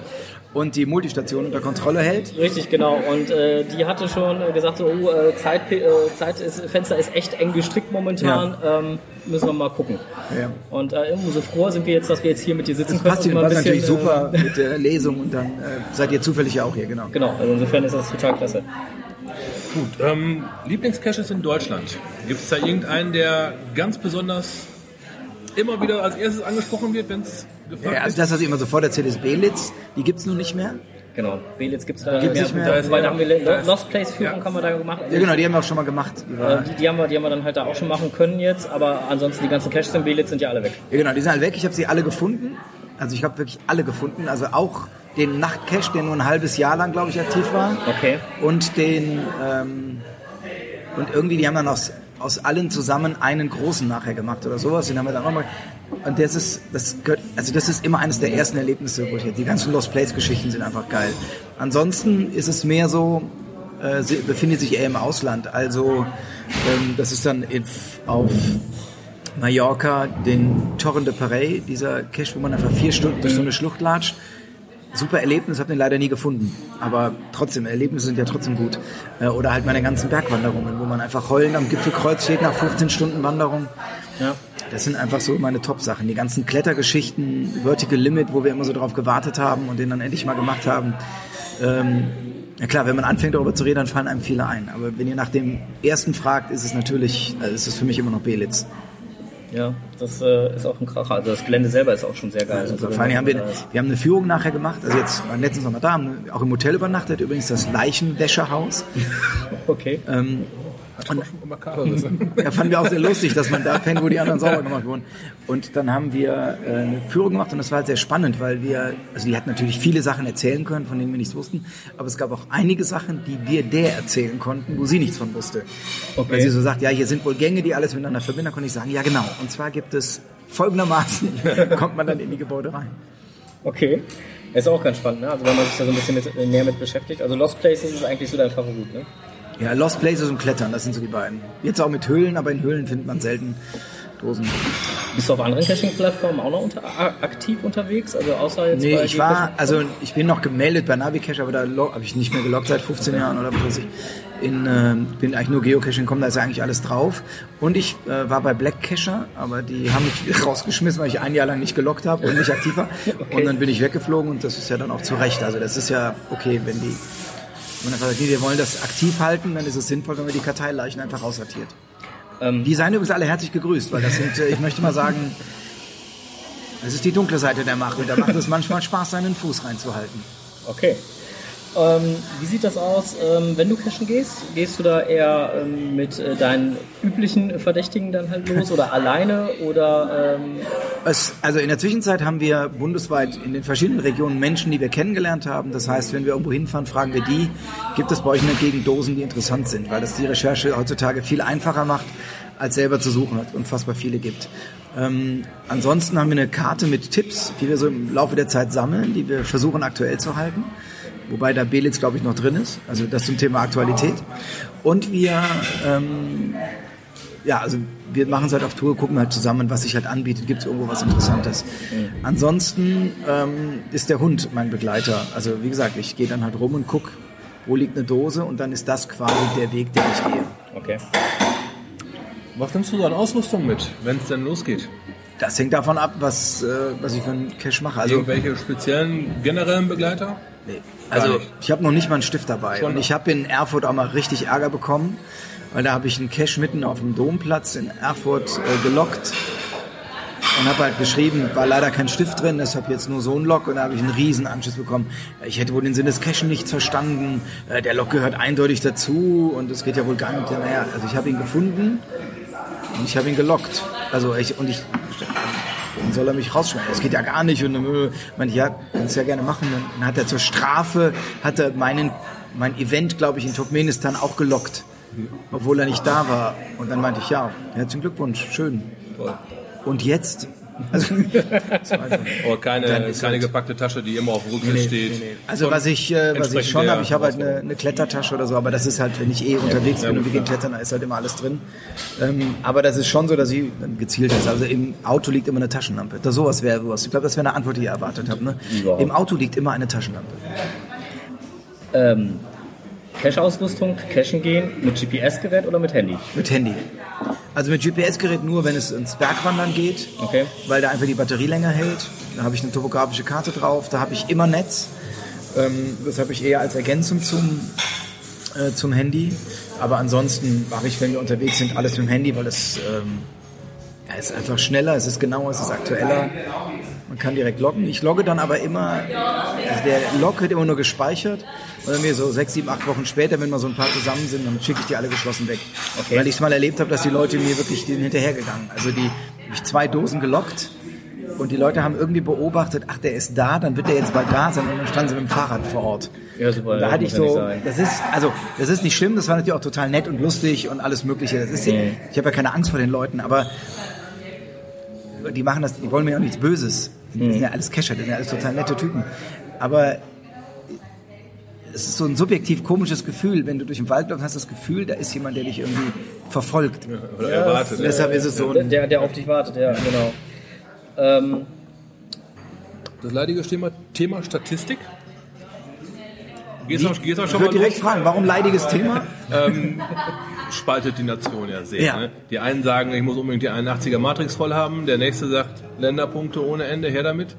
und die Multistation unter Kontrolle hält. Richtig, genau. Und äh, die hatte schon äh, gesagt, so, oh, äh, Zeit, äh, Zeit ist, Fenster ist echt eng gestrickt momentan. Ähm, müssen wir mal gucken. Ja. Und äh, umso froher sind wir jetzt, dass wir jetzt hier mit dir sitzen Das passt, können. dir- und mal passt natürlich bisschen, super mit der Lesung und dann äh, seid ihr zufällig ja auch hier, genau. Äh, genau, also insofern ist das total klasse. Gut, ähm, Lieblingscaches in Deutschland. Gibt es da irgendeinen, der ganz besonders immer wieder als erstes angesprochen wird, wenn es gefragt Ja, also ist? das, was ich immer sofort erzähle, ist Belitz. Die gibt's nun nicht mehr. Genau. Belitz gibt es da Gibt's nicht mehr. mehr. Da, weil da haben wir Lost Place Führung haben wir da gemacht. Ja, genau, die haben wir auch schon mal gemacht. Die Äh, die, die, haben wir, die haben wir dann halt da auch schon machen können jetzt, aber ansonsten die ganzen Caches in Belitz sind ja alle weg. ja, genau, die sind alle weg. Ich habe sie alle gefunden. Also ich habe wirklich alle gefunden. Also auch den Nachtcache, der nur ein halbes Jahr lang, glaube ich, aktiv war. Okay. Und den ähm, und irgendwie, die haben dann aus, aus allen zusammen einen großen nachher gemacht oder sowas. Den haben wir dann nochmal. Und das ist, das gehört, also das ist immer eines der ersten Erlebnisse, wo ich die ganzen Lost Place Geschichten sind einfach geil. Ansonsten ist es mehr so, äh, befindet sich eher im Ausland. Also ähm, das ist dann auf Mallorca den Torre de Paray, dieser Cache, wo man einfach vier Stunden durch so eine Schlucht latscht. Super Erlebnis, habe den leider nie gefunden. Aber trotzdem, Erlebnisse sind ja trotzdem gut. Äh, Oder halt meine ganzen Bergwanderungen, wo man einfach heulen am Gipfelkreuz steht nach 15 Stunden Wanderung. Ja. Das sind einfach so meine Top-Sachen. Die ganzen Klettergeschichten, Vertical Limit, wo wir immer so drauf gewartet haben und den dann endlich mal gemacht haben. Ähm, ja klar, wenn man anfängt darüber zu reden, dann fallen einem viele ein. Aber wenn ihr nach dem ersten fragt, ist es natürlich, äh, ist es für mich immer noch Belitz. Ja, das äh, ist auch ein Kracher. Also das Gelände selber ist auch schon sehr geil. Also, Also, vor allem haben wir, wir haben eine Führung nachher gemacht, also jetzt waren letztens noch mal da, haben auch im Hotel übernachtet, übrigens das Leichenwäscherhaus. Okay. Ähm, und, Makaber ist. ja, fanden wir auch sehr lustig, dass man da pennt, wo die anderen sauber gemacht wurden. Und dann haben wir äh, eine Führung gemacht und das war halt sehr spannend, weil wir, also die hat natürlich viele Sachen erzählen können, von denen wir nichts wussten, aber es gab auch einige Sachen, die wir der erzählen konnten, wo sie nichts von wusste. Okay. Weil sie so sagt, ja, hier sind wohl Gänge, die alles miteinander verbinden, da konnte ich sagen, ja genau. Und zwar gibt es folgendermaßen, kommt man dann in die Gebäude rein. Okay. Ist auch ganz spannend, ne? Also wenn man sich da so ein bisschen mit, äh, näher mit beschäftigt. Also Lost Places ist eigentlich so dein Favorit, ne? Ja, Lost Places und Klettern, das sind so die beiden. Jetzt auch mit Höhlen, aber in Höhlen findet man selten Dosen. Bist du auf anderen Caching-Plattformen auch noch unter, aktiv unterwegs? Also außer jetzt Nee, ich war, also ich bin noch gemeldet bei Navicache, aber da habe ich nicht mehr geloggt seit 15 Jahren oder was weiß ich. In, äh, bin eigentlich nur Geocaching gekommen, da ist ja eigentlich alles drauf. Und ich äh, war bei Black Cacher, aber die haben mich rausgeschmissen, weil ich ein Jahr lang nicht geloggt habe und nicht aktiv war. Und dann bin ich weggeflogen und das ist ja dann auch zu Recht. Also das ist ja okay, wenn die, man einfach sagt, nee, wir wollen das aktiv halten, dann ist es sinnvoll, wenn man die Karteileichen einfach raussortiert. Ähm, Die seien übrigens alle herzlich gegrüßt, weil das sind, äh, ich möchte mal sagen, das ist die dunkle Seite der Macht und da macht es manchmal Spaß, seinen Fuß reinzuhalten. Okay. Ähm, wie sieht das aus, ähm, wenn du cashen gehst? Gehst du da eher ähm, mit äh, deinen üblichen Verdächtigen dann halt los oder alleine oder ähm, Es, also in der Zwischenzeit haben wir bundesweit in den verschiedenen Regionen Menschen, die wir kennengelernt haben. Das heißt, wenn wir irgendwo hinfahren, fragen wir die, gibt es bei euch in der Gegend Dosen, die interessant sind? Weil das die Recherche heutzutage viel einfacher macht, als selber zu suchen, weil es unfassbar viele gibt. Ähm, ansonsten haben wir eine Karte mit Tipps, die wir so im Laufe der Zeit sammeln, die wir versuchen aktuell zu halten. Wobei da Belitz, glaube ich, noch drin ist. Also das zum Thema Aktualität. Und wir ähm, ja, also wir machen es halt auf Tour, gucken halt zusammen, was sich halt anbietet, gibt es irgendwo was Interessantes. Ansonsten ähm, ist der Hund mein Begleiter. Also wie gesagt, ich gehe dann halt rum und guck, wo liegt eine Dose und dann ist das quasi der Weg, den ich gehe. okay. Was nimmst du so an Ausrüstung mit, wenn es denn losgeht? Das hängt davon ab, was, äh, was ich für einen Cash mache. Also, Irgendwelche speziellen generellen Begleiter? nee. also ich habe noch nicht mal einen Stift dabei. Schon und ich habe in Erfurt auch mal richtig Ärger bekommen, weil da habe ich einen Cash mitten auf dem Domplatz in Erfurt äh, gelockt und habe halt geschrieben, war leider kein Stift drin, deshalb jetzt nur so ein Log und da habe ich einen riesen Anschiss bekommen. Ich hätte wohl den Sinn des Cachen nicht verstanden, äh, der Log gehört eindeutig dazu und es geht ja wohl gar nicht. Naja, also ich habe ihn gefunden und ich habe ihn gelockt. Also ich, und ich, dann soll er mich rausschmeißen. Das geht ja gar nicht. Und dann äh, meinte ich, ja, kannst ja gerne machen. Dann hat er zur Strafe, hat er meinen, mein Event, glaube ich, in Turkmenistan auch gelockt. Obwohl er nicht da war. Und dann meinte ich, ja, herzlichen Glückwunsch, schön. Und jetzt Also. Aber keine, keine halt- gepackte Tasche, die immer auf dem Rücksitz Nee, steht. nee, nee. Also was ich, äh, was ich schon habe, ich habe halt eine, eine Klettertasche oder so, aber das ist halt, wenn ich eh unterwegs bin und wir gehen klettern, da ist halt immer alles drin. Ähm, aber das ist schon so, dass ich dann gezielt ist. Also im Auto liegt immer eine Taschenlampe. Das sowas wäre sowas. Ich glaube, das wäre eine Antwort, die ihr erwartet habt. Ne? Im Auto liegt immer eine Taschenlampe. Ähm, Cache-Ausrüstung, Cachen gehen mit GPS-Gerät oder mit Handy? Mit Handy. Also mit GPS-Gerät nur, wenn es ins Bergwandern geht, Okay. weil da einfach die Batterie länger hält. Da habe ich eine topografische Karte drauf, da habe ich immer Netz. Ähm, das habe ich eher als Ergänzung zum, äh, zum Handy. Aber ansonsten mache ich, wenn wir unterwegs sind, alles mit dem Handy, weil es ähm, ja, ist einfach schneller, es ist genauer, es ist aktueller. Man kann direkt loggen. Ich logge dann aber immer, also der Log wird immer nur gespeichert. Und dann mir so sechs, sieben, acht Wochen später, wenn wir so ein paar zusammen sind, dann schicke ich die alle geschlossen weg. Okay. Weil ich es mal erlebt habe, dass die Leute mir wirklich sind hinterhergegangen. Also die habe ich zwei Dosen gelockt und die Leute haben irgendwie beobachtet, ach, der ist da, dann wird der jetzt bald da sein und dann standen sie mit dem Fahrrad vor Ort. Ja, super. Und da hatte ich so, das ist, also, das ist nicht schlimm, das war natürlich auch total nett und lustig und alles Mögliche. Das ist, Mhm. ich habe ja keine Angst vor den Leuten, aber die machen das, die wollen mir auch nichts Böses. Die sind ja alles Kescher, die sind ja alles total nette Typen. Aber es ist so ein subjektiv komisches Gefühl, wenn du durch den Wald läufst, hast du das Gefühl, da ist jemand, der dich irgendwie verfolgt. Oder erwartet. Und deshalb ist es so ein, Der, der auf dich wartet, ja, genau. Ähm, Das leidige Thema, Thema Statistik. Gehst du gehst du ich schon mal würde direkt los? fragen, warum leidiges Thema? Spaltet die Nation ja sehr. Ja. Ne? Die einen sagen, ich muss unbedingt die 81er Matrix voll haben. Der nächste sagt, Länderpunkte ohne Ende, her damit.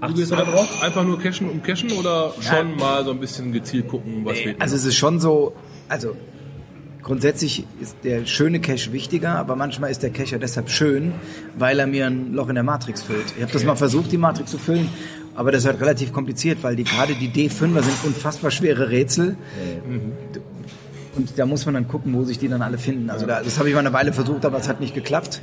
du da drauf? Einfach nur cashen um cashen oder schon mal so ein bisschen gezielt gucken, was fehlt? Also es ist schon so, also grundsätzlich ist der schöne Cache wichtiger, aber manchmal ist der Cache ja deshalb schön, weil er mir ein Loch in der Matrix füllt. Ich habe das mal versucht, die Matrix zu füllen, aber das ist halt relativ kompliziert, weil die gerade die D5er sind unfassbar schwere Rätsel. Und da muss man dann gucken, wo sich die dann alle finden. Also da, das habe ich mal eine Weile versucht, aber es hat nicht geklappt.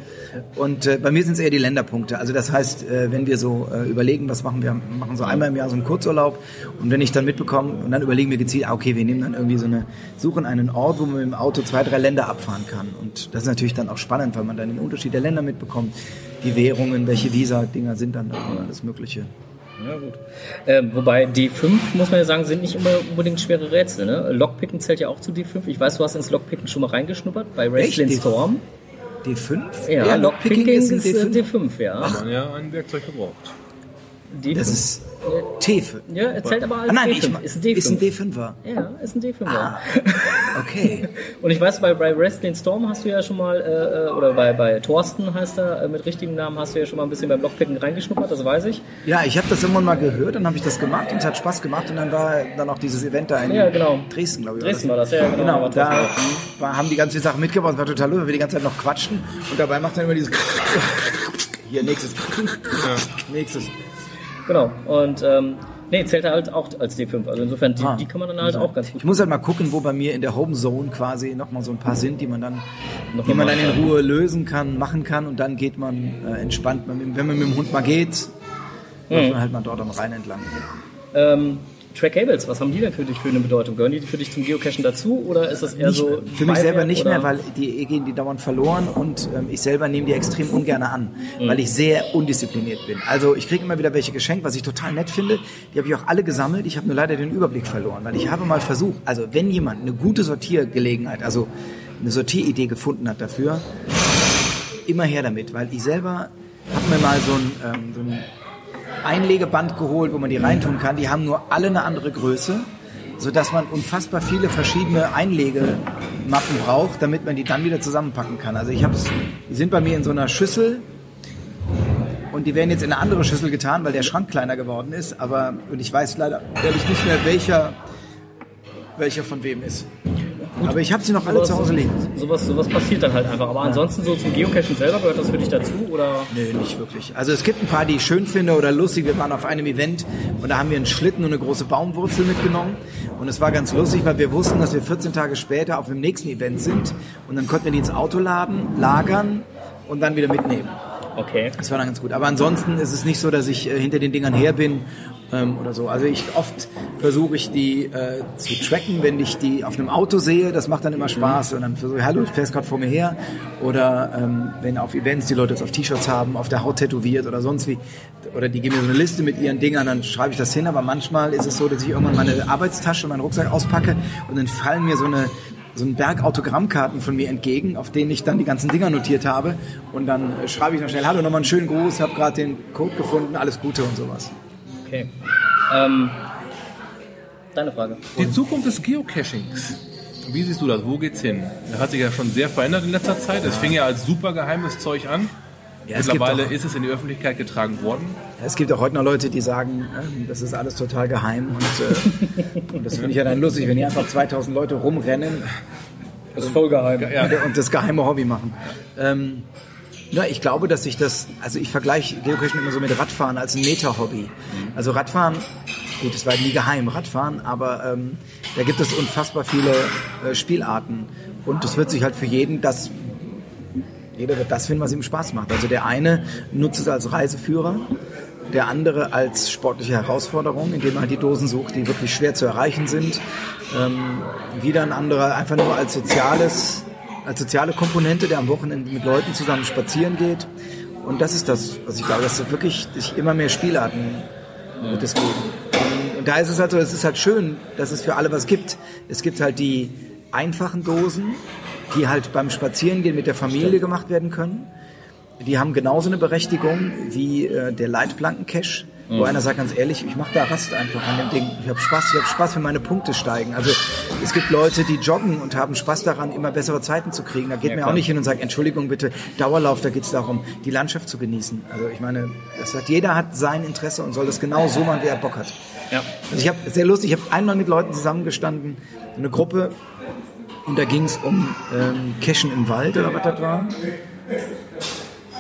Und äh, bei mir sind es eher die Länderpunkte. Also das heißt, äh, wenn wir so äh, überlegen, was machen wir, machen so einmal im Jahr so einen Kurzurlaub. Und wenn ich dann mitbekomme, und dann überlegen wir gezielt, ah, okay, wir nehmen dann irgendwie so eine, suchen einen Ort, wo man mit dem Auto zwei, drei Länder abfahren kann. Und das ist natürlich dann auch spannend, weil man dann den Unterschied der Länder mitbekommt. Die Währungen, welche Visa-Dinger sind dann da und alles Mögliche. Ja, gut. Ähm, wobei D5, muss man ja sagen, sind nicht immer unbedingt schwere Rätsel. Ne? Lockpicken zählt ja auch zu D5. Ich weiß, du hast ins Lockpicken schon mal reingeschnuppert bei Wrestling? Storm. D5? Ja, Lockpicking ist, ein ist äh, D5. D5, ja. man ja ein Werkzeug gebraucht. D5. Das ist T5. ja, er zählt aber als Ah, nein, D5. ich, ist ein D5. ist ein D5er. ja, ist ein D5. Ah, okay. Und ich weiß, bei, bei Wrestling Storm hast du ja schon mal, äh, äh, oder bei, bei Thorsten heißt er, äh, mit richtigem Namen hast du ja schon mal ein bisschen beim Lockpicken reingeschnuppert, das weiß ich. Ja, ich habe das irgendwann mal gehört, dann habe ich das gemacht und es hat Spaß gemacht und dann war dann auch dieses Event da in Ja, genau. Dresden, glaube ich. Dresden war das, ja, genau. Genau, da war, haben die ganz viele Sachen mitgebracht, es war total lustig, weil wir die ganze Zeit noch quatschten und dabei macht er immer dieses hier nächstes nächstes. Genau. Und ähm, nee, zählt er halt auch als D5. Also insofern, die, Ah. die kann man dann halt auch ganz gut. Ich muss halt mal gucken, wo bei mir in der Home Zone quasi noch mal so ein paar sind, die man dann Noch die man dann in. Ruhe lösen kann, machen kann und dann geht man äh, entspannt, wenn man mit dem Hund mal geht, läuft Mhm. man halt mal dort am Rhein entlang. Ähm, Track-Cables, was haben die denn für dich für eine Bedeutung? Gehören die für dich zum Geocachen dazu oder ist das eher Nicht, so für mich selber nicht oder? mehr, weil die gehen die dauernd verloren und ähm, ich selber nehme die extrem ungern an, Mhm. weil ich sehr undiszipliniert bin. Also ich kriege immer wieder welche geschenkt, was ich total nett finde. Die habe ich auch alle gesammelt. Ich habe nur leider den Überblick verloren, weil ich habe mal versucht, also wenn jemand eine gute Sortiergelegenheit, also eine Sortieridee gefunden hat dafür, immer her damit, weil ich selber habe mir mal so ein, ähm, so ein Einlegeband geholt, wo man die reintun kann. Die haben nur alle eine andere Größe, sodass man unfassbar viele verschiedene Einlegemappen braucht, damit man die dann wieder zusammenpacken kann. Also ich habe die sind bei mir in so einer Schüssel und die werden jetzt in eine andere Schüssel getan, weil der Schrank kleiner geworden ist. Aber und ich weiß leider ehrlich nicht mehr, welcher welcher von wem ist. Aber ich habe sie noch alle zu Hause liegen. Sowas, sowas passiert dann halt einfach. Aber ansonsten so zum Geocachen selber gehört das für dich dazu? Oder? Nö, nicht wirklich. Also es gibt ein paar, die ich schön finde oder lustig. Wir waren auf einem Event und da haben wir einen Schlitten und eine große Baumwurzel mitgenommen. Und es war ganz lustig, weil wir wussten, dass wir 14 Tage später auf dem nächsten Event sind. Und dann konnten wir die ins Auto laden, lagern und dann wieder mitnehmen. Okay. Das war dann ganz gut. Aber ansonsten ist es nicht so, dass ich äh, hinter den Dingern her bin ähm, oder so. Also ich oft versuche ich die äh, zu tracken, wenn ich die auf einem Auto sehe. Das macht dann immer Spaß. Und dann versuche ich, hallo, du fährst gerade vor mir her. Oder ähm, wenn auf Events die Leute das auf T-Shirts haben, auf der Haut tätowiert oder sonst wie. Oder die geben mir so eine Liste mit ihren Dingern, dann schreibe ich das hin. Aber manchmal ist es so, dass ich irgendwann meine Arbeitstasche, meinen Rucksack auspacke und dann fallen mir so eine so ein Berg Autogrammkarten von mir entgegen, auf denen ich dann die ganzen Dinger notiert habe. Und dann äh, schreibe ich noch schnell, hallo, nochmal einen schönen Gruß, habe gerade den Code gefunden, alles Gute und sowas. Okay. Ähm, deine Frage. Die Zukunft des Geocachings. Wie siehst du das? Wo geht's hin? Das hat sich ja schon sehr verändert in letzter Zeit. Es fing ja als super geheimes Zeug an. Ja, Mittlerweile auch- ist es in die Öffentlichkeit getragen worden. Es gibt auch heute noch Leute, die sagen, ähm, das ist alles total geheim. Und, äh, und das finde ich ja dann lustig, wenn hier einfach 2000 Leute rumrennen Das ist voll geheim. und, und das geheime Hobby machen. Ähm, ja, ich glaube, dass ich das, also ich vergleiche Geocaching immer so mit Radfahren als ein Meta-Hobby. Also Radfahren, gut, es war nie geheim, Radfahren, aber ähm, da gibt es unfassbar viele äh, Spielarten. Und es wird sich halt für jeden das, jeder wird das finden, was ihm Spaß macht. Also der eine nutzt es als Reiseführer, der andere als sportliche Herausforderung, indem er halt die Dosen sucht, die wirklich schwer zu erreichen sind. Ähm, wieder ein anderer einfach nur als soziales, als soziale Komponente, der am Wochenende mit Leuten zusammen spazieren geht. Und das ist das, was ich glaube, dass es wirklich sich immer mehr Spielarten wird es geben. Und, da ist es halt so, es ist halt schön, dass es für alle was gibt. Es gibt halt die einfachen Dosen, die halt beim Spazierengehen mit der Familie gemacht werden können. Die haben genauso eine Berechtigung wie äh, der Leitplanken-Cache, wo einer sagt ganz ehrlich, ich mache da Rast einfach an dem Ding. Ich habe Spaß, ich habe Spaß, wenn meine Punkte steigen. Also es gibt Leute, die joggen und haben Spaß daran, immer bessere Zeiten zu kriegen. Da geht mir auch nicht hin und sagt, Entschuldigung bitte, Dauerlauf, da geht es darum, die Landschaft zu genießen. Also ich meine, das hat, jeder hat sein Interesse und soll das genau so machen, wie er Bock hat. Ja. Also ich habe sehr lustig, ich habe einmal mit Leuten zusammengestanden, eine Gruppe, und da ging es um ähm, Cachen im Wald oder was das war.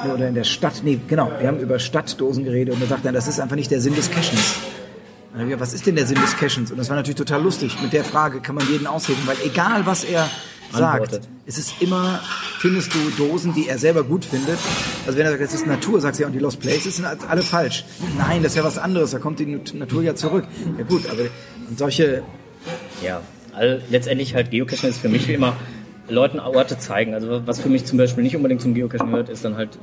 Oder in der Stadt, nee, genau, wir haben über Stadtdosen geredet und er sagt dann, das ist einfach nicht der Sinn des Cachens. Gesagt, was ist denn der Sinn des Cachens? Und das war natürlich total lustig. Mit der Frage kann man jeden ausheben, weil egal was er sagt, Antwortet. es ist immer, findest du Dosen, die er selber gut findet. Also wenn er sagt, das ist Natur, sagst du ja, und die Lost Places sind alle falsch. Nein, das ist ja was anderes, da kommt die Natur ja zurück. Ja gut, aber und solche, Ja, also letztendlich halt Geocaching ist für mich wie immer Leuten Orte zeigen. Also was für mich zum Beispiel nicht unbedingt zum Geocaching gehört, ist dann halt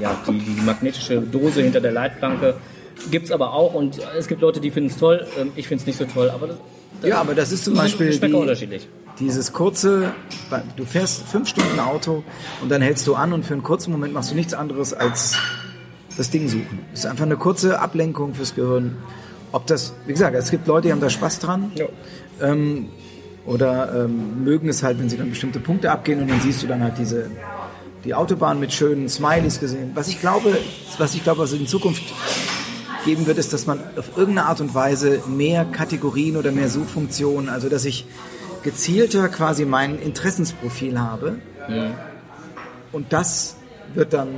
ja, die, die magnetische Dose hinter der Leitplanke. Gibt's aber auch und es gibt Leute, die finden es toll. Ähm, Ich finde es nicht so toll, aber das, das ja, aber das ist zum Beispiel die, unterschiedlich. Dieses kurze, du fährst fünf Stunden Auto und dann hältst du an und für einen kurzen Moment machst du nichts anderes als das Ding suchen. Das ist einfach eine kurze Ablenkung fürs Gehirn. Ob das, wie gesagt, es gibt Leute, die haben da Spaß dran. Ja. Ähm, oder ähm, mögen es halt, wenn sie dann bestimmte Punkte abgehen und dann siehst du dann halt diese die Autobahn mit schönen Smileys gesehen. Was ich glaube, was ich glaube, was in Zukunft geben wird, ist, dass man auf irgendeine Art und Weise mehr Kategorien oder mehr Suchfunktionen, also dass ich gezielter quasi mein Interessensprofil habe. Und das wird dann,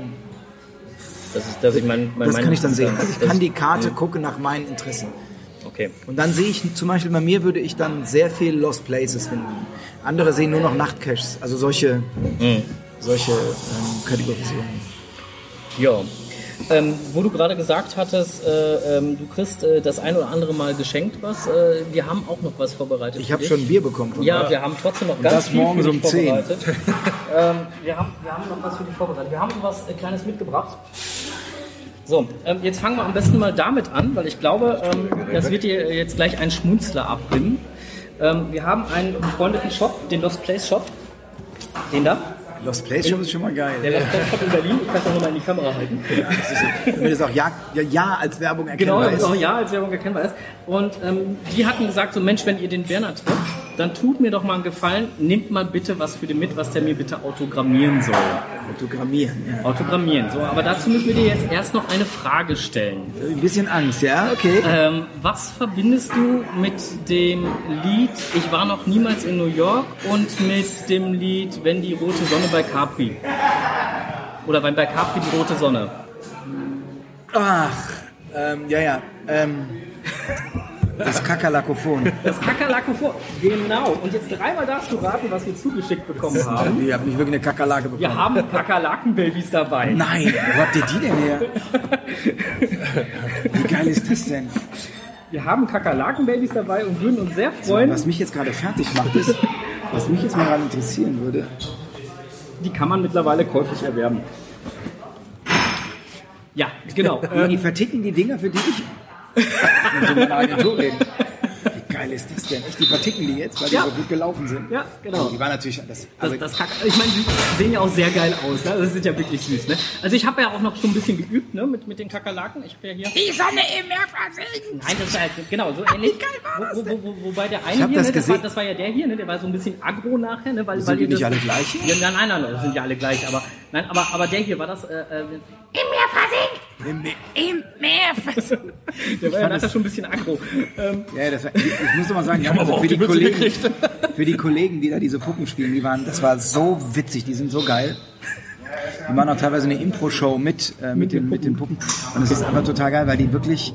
Das ist, dass ich mein, mein das kann ich dann sehen. Also ich kann die Karte gucken nach meinen Interessen. Okay. Und dann sehe ich, zum Beispiel bei mir würde ich dann sehr viel Lost Places finden. Andere sehen nur noch Nachtcaches, also solche, solche ähm, Kategorisierungen. Ja. Ähm, wo du gerade gesagt hattest, äh, ähm, du kriegst äh, das ein oder andere Mal geschenkt was. Äh, wir haben auch noch was vorbereitet. Ich habe schon Bier bekommen. Von Ja, euch. wir haben trotzdem noch ganz das viel morgens für dich um 10. vorbereitet. ähm, wir, haben, wir haben noch was für dich vorbereitet. Wir haben was äh, Kleines mitgebracht. So, ähm, jetzt fangen wir am besten mal damit an, weil ich glaube, ähm, das wird dir jetzt gleich ein Schmunzler abbringen. Ähm, wir haben einen befreundeten Shop, den Lost Place Shop. Den da. Lost Place Shop ist schon mal geil. Der Lost Place Shop in Berlin. Ich kann es auch nochmal in die Kamera halten. Damit es auch ja, ja, ja als Werbung Genau, erkennbar damit ist. auch ja als Werbung erkennbar ist. Und ähm, die hatten gesagt, so Mensch, wenn ihr den Werner trefft, dann tut mir doch mal einen Gefallen, nehmt mal bitte was für den mit, was der mir bitte autogrammieren soll. Fotogrammieren. Ja. Autogrammieren, so. Aber dazu müssen wir dir jetzt erst noch eine Frage stellen. Ein bisschen Angst, ja, okay. Ähm, was verbindest du mit dem Lied Ich war noch niemals in New York und mit dem Lied Wenn die rote Sonne bei Capri? Oder wenn bei Capri die rote Sonne? Ach, ähm, ja, ja. Ähm, Das Kakerlakophon. Das Kakerlakophon. Genau. Und jetzt dreimal darfst du raten, was wir zugeschickt bekommen haben. Ihr habt nicht wirklich eine Kakerlake bekommen. Wir haben Kakerlakenbabys dabei. Nein, wo habt ihr die denn her? Wie geil ist das denn? Wir haben Kakerlakenbabys dabei und würden uns sehr freuen. Was mich jetzt gerade fertig macht, ist, was mich jetzt mal gerade interessieren würde. Die kann man mittlerweile käuflich erwerben. Ja, genau. Die verticken die Dinger für die ich mit so einer Agentur reden. Wie geil ist das denn? Echt, die verticken die jetzt, weil die Ja. so gut gelaufen sind. Ja, genau. Die waren natürlich das. Das, Also, das Kack, ich meine, die sehen ja auch sehr geil aus. Ne? Das ist ja wirklich süß. Ne? Also ich habe ja auch noch schon ein bisschen geübt ne? mit, mit den Kakerlaken. Ich habe ja hier... Die Sonne im Meer versinkt. Nein, das ist halt genau so ähnlich. Wo, wo, wo, wobei der eine hier, das ne, das, war, das war ja der hier, ne, der war so ein bisschen aggro nachher, ne, weil, weil sind die ihr nicht das, alle gleich? Ja, nein, nein, nein, das sind ja alle gleich, aber nein, aber aber der hier war das, äh, äh, Im Meer versinkt. Im Meer versinkt. der war ja nachher schon ein bisschen aggro. Ähm, Ja, das war, ich, ich muss doch mal sagen, ja, also für, die Kollegen, für die Kollegen, die da diese Puppen spielen, die waren, das war so witzig, die sind so geil. Die machen auch teilweise eine Impro-Show mit, äh, mit, den, mit den Puppen. Und es ist einfach total geil, weil die wirklich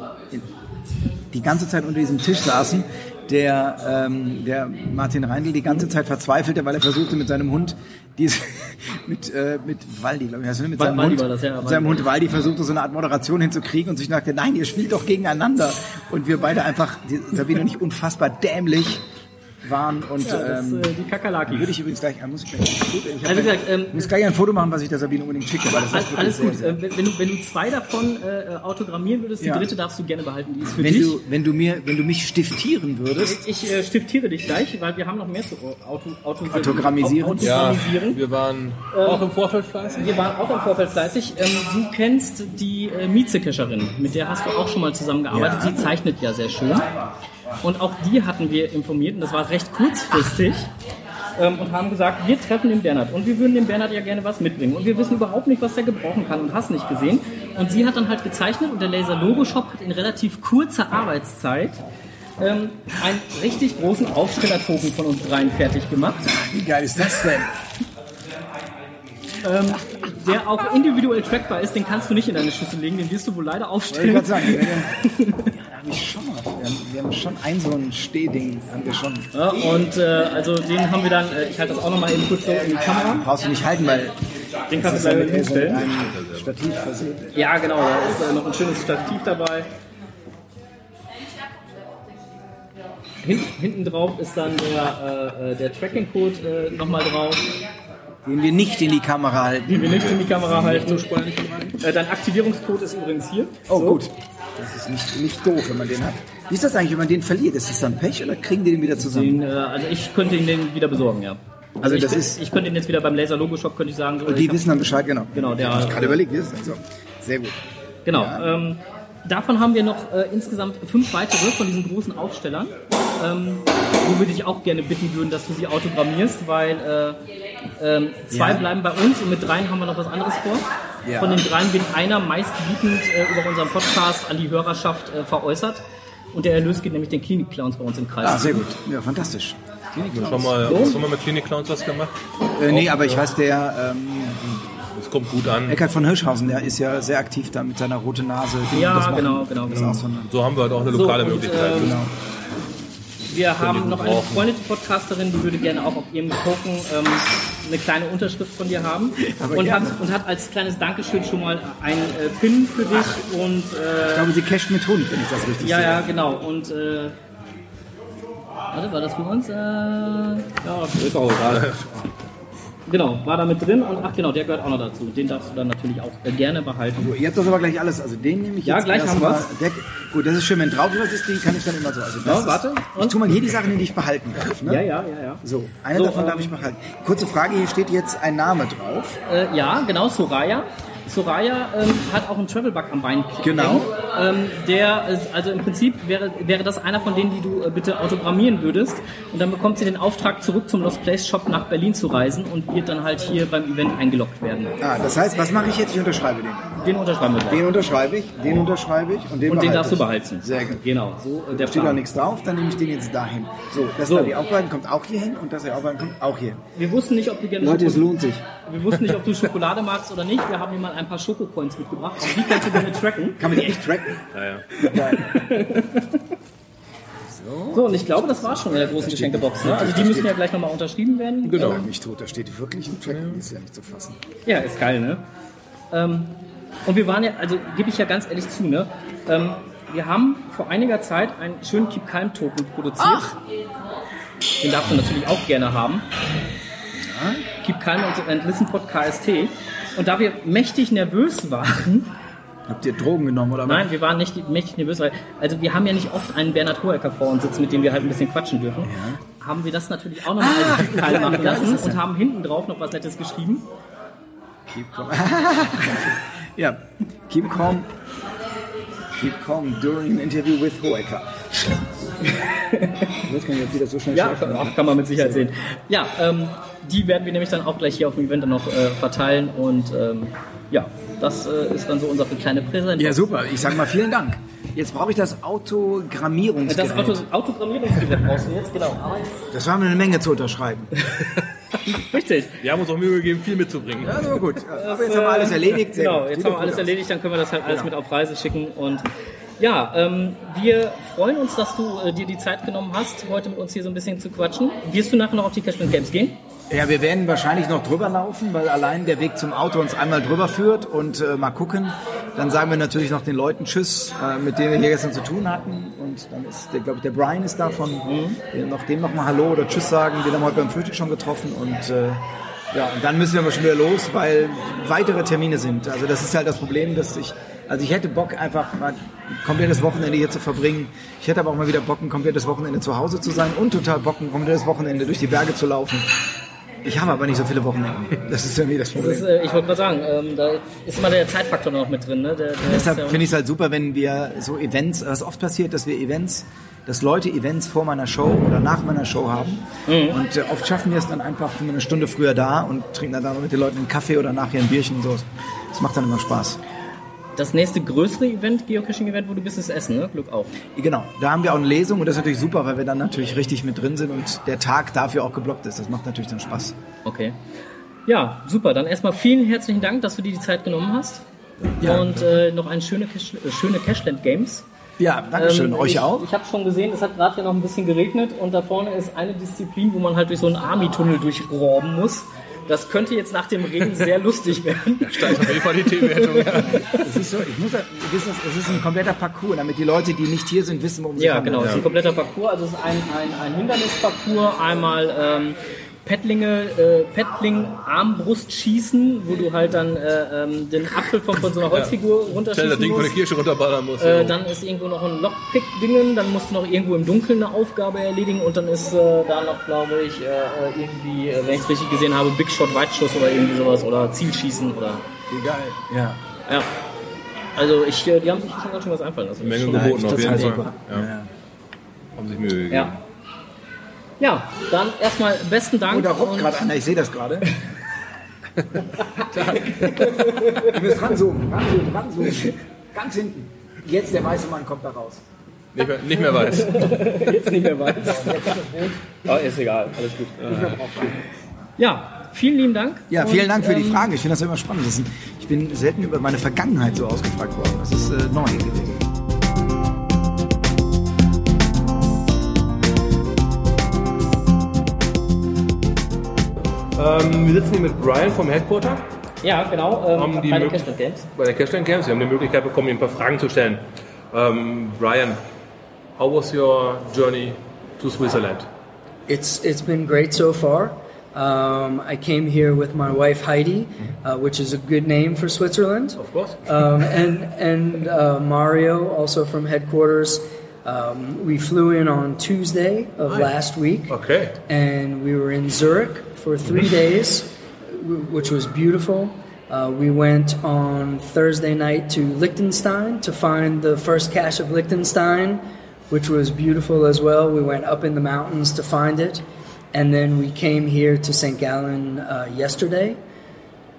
die ganze Zeit unter diesem Tisch saßen. Der, ähm, der Martin Reindl die ganze Zeit verzweifelte, weil er versuchte mit seinem Hund, diese, mit, äh, mit Waldi, glaube ich, ne? mit seinem, Waldi Hund, das, ja, mit seinem Hund Waldi versuchte so eine Art Moderation hinzukriegen und sich dachte, nein, ihr spielt doch gegeneinander. Und wir beide einfach, Sabine und ich, unfassbar dämlich waren und ja, das, ähm, äh, die Kakerlaki. würde ich übrigens gleich, äh, muss ich gleich, ein Foto- ich Also gesagt, ähm, ich muss gleich ein Foto machen, was ich der Sabine unbedingt schicke, weil das ist Alles, wirklich alles sehr, gut. sehr, Äh, wenn, wenn, du, wenn du zwei davon äh, autogrammieren würdest, die Ja. dritte darfst du gerne behalten. Die ist für wenn dich. du, wenn du mir, wenn du mich stiftieren würdest, ich äh, stiftiere dich gleich, weil wir haben noch mehr zu Auto, Auto, Autogrammisieren? Ja, Autogrammisieren. wir waren auch im Vorfeld fleißig. Wir waren auch im Vorfeld fleißig. Ähm, du kennst die äh, Mietzekescherin, mit der hast du auch schon mal zusammengearbeitet. Ja. Die zeichnet ja sehr schön. Und auch die hatten wir informiert und das war recht kurzfristig. Ähm, und haben gesagt, wir treffen den Bernhard und wir würden dem Bernhard ja gerne was mitbringen. Und wir wissen überhaupt nicht, was der gebrauchen kann und hast nicht gesehen. Und sie hat dann halt gezeichnet und der Laser Logo Shop hat in relativ kurzer Arbeitszeit ähm, einen richtig großen Aufstellertoken von uns dreien fertig gemacht. wie geil ist das denn? Ähm, der auch individuell trackbar ist, den kannst du nicht in deine Schüssel legen, den wirst du wohl leider ich aufstellen. gerade sagen, ja, da habe ich schon mal, wir haben, wir haben schon ein so ein Stehding, haben wir schon. Ja, und äh, also den haben wir dann, äh, ich halte das auch nochmal eben kurz so in die Kamera, Brauchst du nicht halten, weil den kannst du ja mit hinstellen. Stativ versehen. Ja, genau, da ist äh, noch ein schönes Stativ dabei. Hin, hinten drauf ist dann der, äh, äh, der Tracking-Code äh, nochmal drauf, Den wir nicht in die Kamera halten. den wir nicht in die Kamera halten. Äh, dein Aktivierungscode ist übrigens hier. Oh So. gut. Das ist nicht, nicht doof, wenn man den hat. Wie ist das eigentlich, wenn man den verliert? Ist das dann Pech oder kriegen die den wieder zusammen? Den, äh, also ich könnte ihn den wieder besorgen, ja. Also ich, das kö- ist- ich könnte ihn jetzt wieder beim Laser Logo Shop könnte ich sagen. so, Und ich die wissen dann Bescheid, genau. Genau, der- Ich gerade überlegt, wie ist das? So. Sehr gut. Genau. Ähm, davon haben wir noch äh, insgesamt fünf weitere von diesen großen Aufstellern, ähm, wo wir dich auch gerne bitten würden, dass du sie autogrammierst, weil äh, ähm, zwei Ja. bleiben bei uns und mit dreien haben wir noch was anderes vor. Ja. Von den dreien wird einer meistbietend äh, über unseren Podcast an die Hörerschaft äh, veräußert. Und der Erlös geht nämlich den Klinik-Clowns bei uns im Kreis. Ah, sehr gut. Ja, fantastisch. Schon mal, hast du mal mit Klinik Clowns was gemacht? Äh, nee, aber ich weiß, der ähm, kommt gut an. Eckart von Hirschhausen, der ist ja sehr aktiv da mit seiner roten Nase. Ja, genau, genau, genau. so So haben wir halt auch eine lokale So, und, Möglichkeit. ähm, genau. Wir haben noch eine befreundete Podcasterin, die würde gerne auch auf ihrem Token ähm, eine kleine Unterschrift von dir haben. Und hat, und hat als kleines Dankeschön schon mal einen äh, Pin für dich. Und Ich äh, glaube, sie casht mit Honig, wenn ich das richtig ja, sehe. ja, genau. Und äh, warte, war das für uns? Äh, ja, ist auch egal. Genau, war da mit drin und ach genau, der gehört auch noch dazu. Den darfst du dann natürlich auch äh, gerne behalten. So, Ihr habt das aber gleich alles. Also den nehme ich Ja, jetzt gleich haben weg. Gut, das ist schön, wenn drauf was ist, den kann ich dann immer so. Also das Ja, warte. Ich tue mal hier die Sachen, die ich behalten darf. Ne? Ja, ja, ja, ja. So, eine So, davon darf ähm, ich behalten. Kurze Frage, hier steht jetzt ein Name drauf. Äh, ja, genau, Soraya. Soraya ähm, hat auch einen Travelbug am Bein. Genau. Ähm, der, ist, also im Prinzip wäre, wäre das einer von denen, die du äh, bitte autogrammieren würdest. Und dann bekommt sie den Auftrag, zurück zum Lost Place Shop nach Berlin zu reisen und wird dann halt hier beim Event eingeloggt werden. Ah, das heißt, was mache ich jetzt? Ich unterschreibe den. Den unterschreiben wir drauf. Den unterschreibe ich, den unterschreibe ich und den Und den darfst du ich. behalten. Sehr gut. Genau, so äh, der Steht da Plan. nichts drauf, dann nehme ich den jetzt dahin. So, das So. da die aufbehalten kommt auch hier hin und das hier aufbehalten kommt auch hier. Wir wussten nicht, ob du gerne Leute, es lohnt sich. wir wussten nicht, ob du Schokolade magst oder nicht. Wir haben dir ein paar Schokocoins mitgebracht. Und die kannst du gerne tracken. Kann man die echt tracken? Ja, ja. So, und ich glaube, das war schon in der großen Geschenkebox. Ne? Also die müssen ja gleich nochmal unterschrieben werden. Genau. Schlag mich tot, da steht wirklich ein Track, das ist ja nicht zu fassen. Ja, ist geil, ne? Ähm, und wir waren ja, also gebe ich ja ganz ehrlich zu, ne? Ähm, wir haben vor einiger Zeit einen schönen Keep Calm Token produziert. Den darfst du natürlich auch gerne haben. Keep Calm und and Listen Pod KST. Und da wir mächtig nervös waren, Habt ihr Drogen genommen oder was? nein, wir waren nicht mächtig nervös, weil, also wir haben ja nicht oft einen Bernhard Hohecker vor uns sitzen, mit dem wir halt ein bisschen quatschen dürfen. Haben wir das natürlich auch nochmal als Keep Calm machen lassen und haben hinten drauf noch was Nettes geschrieben. Keep calm. ja, keep calm. Keep calm during an interview with Hoeker. Ich weiß gar nicht, ob die das so schnell Ja, kann, kann man mit Sicherheit sehen. Ja, ähm, die werden wir nämlich dann auch gleich hier auf dem Event dann noch äh, verteilen und ähm, ja, das äh, ist dann so unsere kleine Präsentation. Ja, super. Ich sag mal vielen Dank. Jetzt brauche ich das Autogrammierungsgerät. Das Auto, Autogrammierungsgerät brauchst du jetzt, genau. Das war mir eine Menge zu unterschreiben. Richtig. Wir haben uns auch Mühe gegeben, viel mitzubringen. Ja, aber gut. Aber jetzt haben wir alles erledigt. Sehr Genau, gut. jetzt Sieht haben wir alles aus. erledigt, dann können wir das halt alles mit auf Reise schicken und ja, ähm, wir freuen uns, dass du äh, dir die Zeit genommen hast, heute mit uns hier so ein bisschen zu quatschen. Wirst du nachher noch auf die Cashman Games gehen? Ja, wir werden wahrscheinlich noch drüber laufen, weil allein der Weg zum Auto uns einmal drüber führt und äh, mal gucken. Dann sagen wir natürlich noch den Leuten Tschüss, äh, mit denen wir hier gestern zu tun hatten. Und dann ist, der, glaube ich, der Brian ist da von, äh, noch dem nochmal Hallo oder Tschüss sagen. Den haben wir heute beim Frühstück schon getroffen und äh, ja, und dann müssen wir aber schon wieder los, weil weitere Termine sind. Also das ist halt das Problem, dass ich, also ich hätte Bock einfach mal ein komplettes Wochenende hier zu verbringen. Ich hätte aber auch mal wieder Bock, ein komplettes Wochenende zu Hause zu sein und total Bock, ein komplettes Wochenende durch die Berge zu laufen. Ich habe aber nicht so viele Wochenenden. Das ist irgendwie das Das Problem. ist, äh, ich wollte mal sagen, ähm, da ist immer der Zeitfaktor noch mit drin. Ne? Der, der Deshalb ja- finde ich es halt super, wenn wir so Events, was oft passiert, dass wir Events, dass Leute Events vor meiner Show oder nach meiner Show haben. Und äh, oft schaffen wir es dann einfach, sind wir eine Stunde früher da und trinken dann mit den Leuten einen Kaffee oder nachher ein Bierchen und so. Das macht dann immer Spaß. Das nächste größere Event, Geocaching-Event, wo du bist, ist Essen, ne? Glück auf. Genau, da haben wir auch eine Lesung und das ist natürlich super, weil wir dann natürlich richtig mit drin sind und der Tag dafür auch geblockt ist. Das macht natürlich dann Spaß. Okay. Ja, super. Dann erstmal vielen herzlichen Dank, dass du dir die Zeit genommen hast. Ja. Und äh, noch ein schöne, Cash, äh, schöne Cashland Games. Ja, Dankeschön. Ähm, Euch ich, auch. Ich habe schon gesehen, es hat gerade hier noch ein bisschen geregnet und da vorne ist eine Disziplin, wo man halt durch so einen Army-Tunnel durchroben muss. Das könnte jetzt nach dem Regen sehr lustig werden. Steigt auf jeden Fall die T-Wertung. Es ist so, ich muss, ja- das, es ist ein kompletter Parcours, damit die Leute, die nicht hier sind, wissen, worum sie Ja, kommen. genau. Es ist ein kompletter Parcours. Also es ist ein, ein, ein Hindernisparcours. Einmal ähm, Paddlinge, äh, Paddling, Armbrustschießen, wo du halt dann äh, ähm, den Apfel von, von so einer Holzfigur Stell das runterschießen Ding von der musst. Kirche runterballern muss. Äh, dann ist irgendwo noch ein Lockpick-Dingen, dann musst du noch irgendwo im Dunkeln eine Aufgabe erledigen und dann ist äh, da noch, glaube ich, äh, äh, irgendwie, äh, wenn ich es richtig gesehen habe, Big Shot, Weitschuss oder irgendwie sowas oder Zielschießen oder. Egal. Ja. Ja. Also ich, äh, die haben sich schon ganz schön was einfallen lassen. Menge geboten auf jeden Fall. super. Ja. Ja. Haben sich Mühe gegeben. Ja. Ja, dann erstmal besten Dank. Oh, da und- gerade einer, ich sehe das gerade. Du müsst ranzoomen, ranzoomen, ranzoomen. Ganz hinten. Jetzt der weiße Mann kommt da raus. Nicht, mehr, nicht mehr weiß. jetzt nicht mehr weiß. Aber ist egal, alles gut. Ja, vielen lieben Dank. Ja, vielen Und, Dank für die ähm, Frage. Ich finde das immer spannend. Ich bin selten über meine Vergangenheit so ausgefragt worden. Das ist äh, neu gewesen. Ähm, wir sitzen hier mit Brian vom Headquarter Ja, genau, ähm, Haben die bei den mög- Cashback Games. bei der Cashland Games. Wir haben die Möglichkeit bekommen, ihm ein paar Fragen zu stellen. Ähm, Brian, how was your journey to Switzerland? It's it's been great so far. Um, I came here with my wife Heidi, uh, which is a good name for Switzerland. Of course. Um, and and uh, Mario, also from headquarters. Um, we flew in on Tuesday of Hi. last week, Okay. and we were in Zurich for three days, which was beautiful. Uh, we went on Thursday night to Liechtenstein to find the first cache of Liechtenstein, which was beautiful as well. We went up in the mountains to find it, and then we came here to St. Gallen uh, yesterday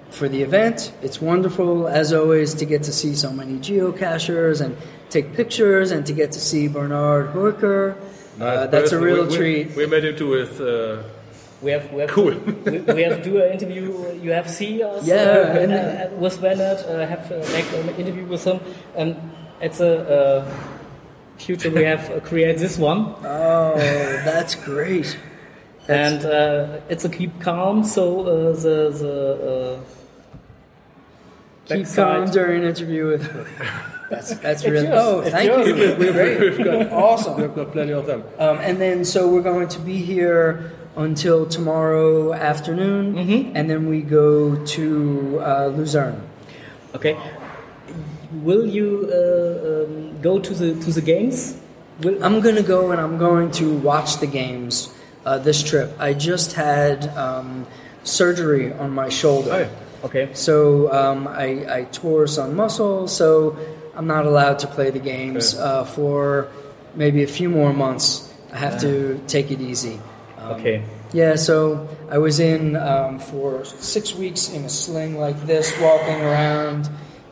for the event. It's wonderful, as always, to get to see so many geocachers and take pictures and to get to see Bernard Hooker. Uh, that's a real we, we- treat. We, met him too with. Uh, We have, we have Cool. we, we have do an interview. You have seen us. Yeah, uh, and- uh, with Bernard. Uh, have uh, make an interview with him. And it's a uh, future we have uh, create this one. Oh, that's great. and uh, it's a keep calm. So uh, the the uh, Keep calm during an interview with. That's that's It's really. yours. Oh, It's thank yours. you. Great. We've got, Awesome. we've got plenty of them. Um, and then, so we're going to be here until tomorrow afternoon, Mm-hmm. and then we go to uh, Luzerne. Okay. Will you uh, um, go to the to the games? Will, I'm going to go and I'm going to watch the games uh, this trip. I just had um, surgery on my shoulder. okay. So um, I, I tore some muscle, so I'm not allowed to play the games uh, for maybe a few more months. I have to take it easy. Um, Okay. Yeah, so I was in um, for six weeks in a sling like this, walking around.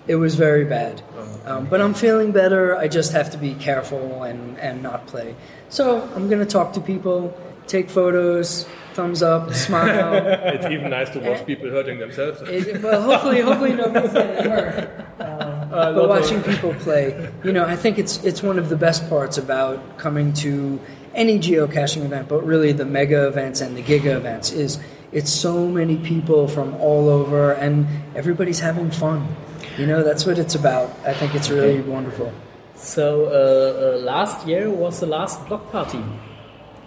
It was very bad. Um, but I'm feeling better. I just have to be careful and, and not play. So I'm going to talk to people, take photos, thumbs up, smile. It's even nice to watch people hurting themselves. It, well, hopefully, hopefully nobody's getting hurt. Um, but watching people play, you know, I think it's it's one of the best parts about coming to any geocaching event, but really the mega events and the giga events is it's so many people from all over and everybody's having fun. You know, that's what it's about. I think it's really wonderful. So uh, uh, last year was the last block party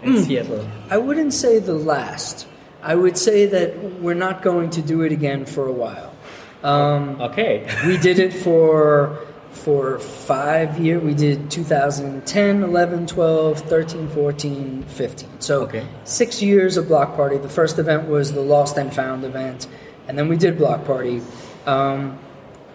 in Seattle. I wouldn't say the last. I would say that we're not going to do it again for a while. Um, Okay. we did it for for five years. We did 2010, 11, 12, 13, 14, 15. So Okay. six years of Block Party. The first event was the Lost and Found event, and then we did Block Party. Um,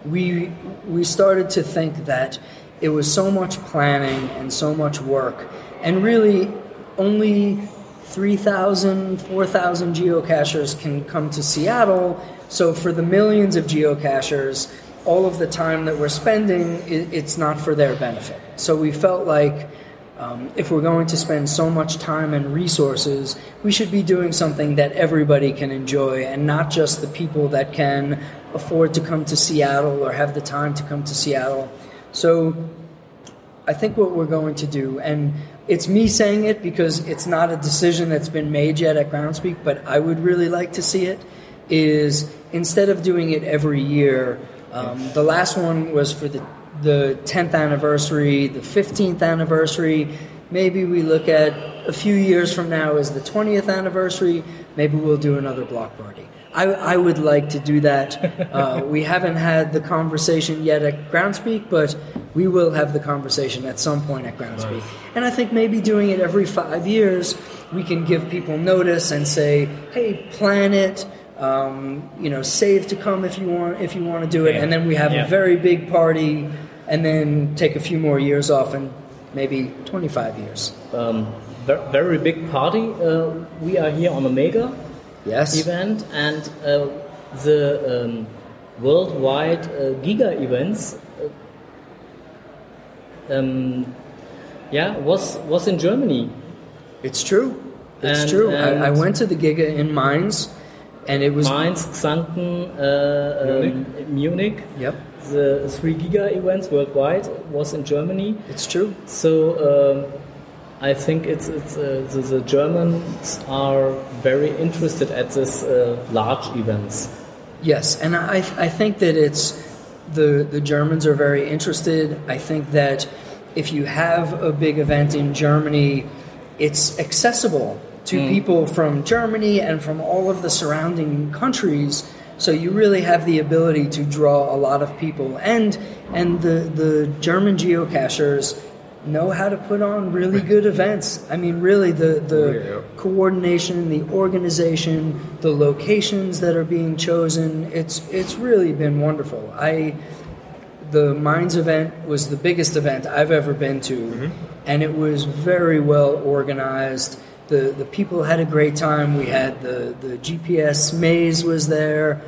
we we started to think that it was so much planning and so much work, and really only 3,000, 4,000 geocachers can come to Seattle. So for the millions of geocachers, all of the time that we're spending, it's not for their benefit. So we felt like um, if we're going to spend so much time and resources, we should be doing something that everybody can enjoy and not just the people that can afford to come to Seattle or have the time to come to Seattle. So I think what we're going to do, and it's me saying it because it's not a decision that's been made yet at Groundspeak, but I would really like to see it, is instead of doing it every year, um, the last one was for the, the 10th anniversary, the 15th anniversary. Maybe we look at a few years from now as the 20th anniversary. Maybe we'll do another block party. I, I would like to do that. Uh, we haven't had the conversation yet at Groundspeak, but we will have the conversation at some point at Groundspeak. And I think maybe doing it every five years, we can give people notice and say, "Hey, plan it." Um, you know, save to come if you want if you want to do it, and then we have Yeah. a very big party, and then take a few more years off, and maybe 25 years. Um, ver- very big party. Uh, we are here on a mega Yes. event, and uh, the um, worldwide uh, Giga events. Uh, um, yeah, was was in Germany. It's true. It's And- true. I, I went to the Giga in Mainz, and it was Mainz, Xanten, uh, um, Munich. Yep, The three Giga events worldwide was in Germany. it's true. So um, I think it's, it's uh, the, the Germans are very interested at this uh, large events. Yes, and I I think that it's the the Germans are very interested. I think that if you have a big event in Germany, it's accessible to mm. people from Germany and from all of the surrounding countries. So you really have the ability to draw a lot of people, and and the the German geocachers know how to put on really good events. I mean, really the the oh, coordination, the organization, the locations that are being chosen. It's it's really been wonderful. I the Minds event was the biggest event I've ever been to, mm-hmm. and it was very well organized. The the people had a great time. We had the the GPS maze was there,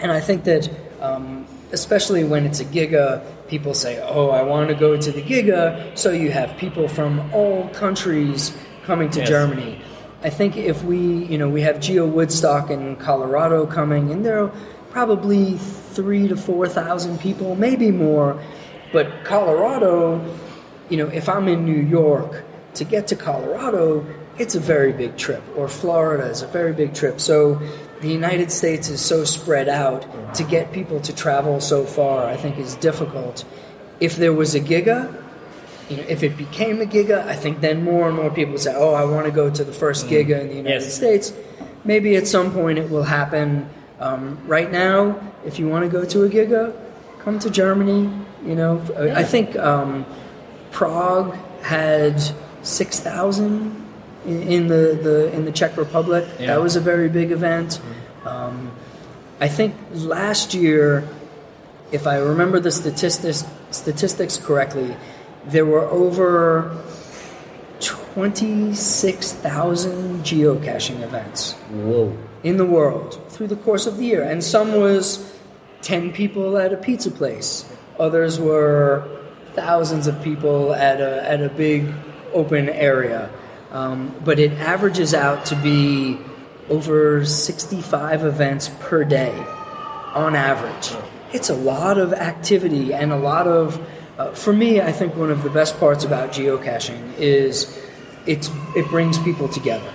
and I think that um, especially when it's a giga, people say, "Oh, I want to go to the giga." So you have people from all countries coming to Yes. Germany. I think if we, you know, we have Geo Woodstock in Colorado coming, and there are probably three to four thousand people, maybe more. But Colorado, you know, if I'm in New York to get to Colorado, it's a very big trip, or Florida is a very big trip. So the United States is so spread out to get people to travel so far. I think is difficult. If there was a Giga, you know, if it became a Giga, I think then more and more people say, "Oh, I want to go to the first Giga in the United Yes. States." Maybe at some point it will happen. Um, right now, if you want to go to a Giga, come to Germany. You know, I I think um, Prague had six thousand in, in the, the in the Czech Republic. Yeah. That was a very big event. Um, I think last year, if I remember the statistics statistics correctly, there were over twenty six thousand geocaching events Whoa. in the world through the course of the year. And some was 10 people at a pizza place, others were thousands of people at a, at a big open area. Um, but it averages out to be over 65 events per day on average. It's a lot of activity and a lot of, uh, for me, I think one of the best parts about geocaching is it's, it brings people together.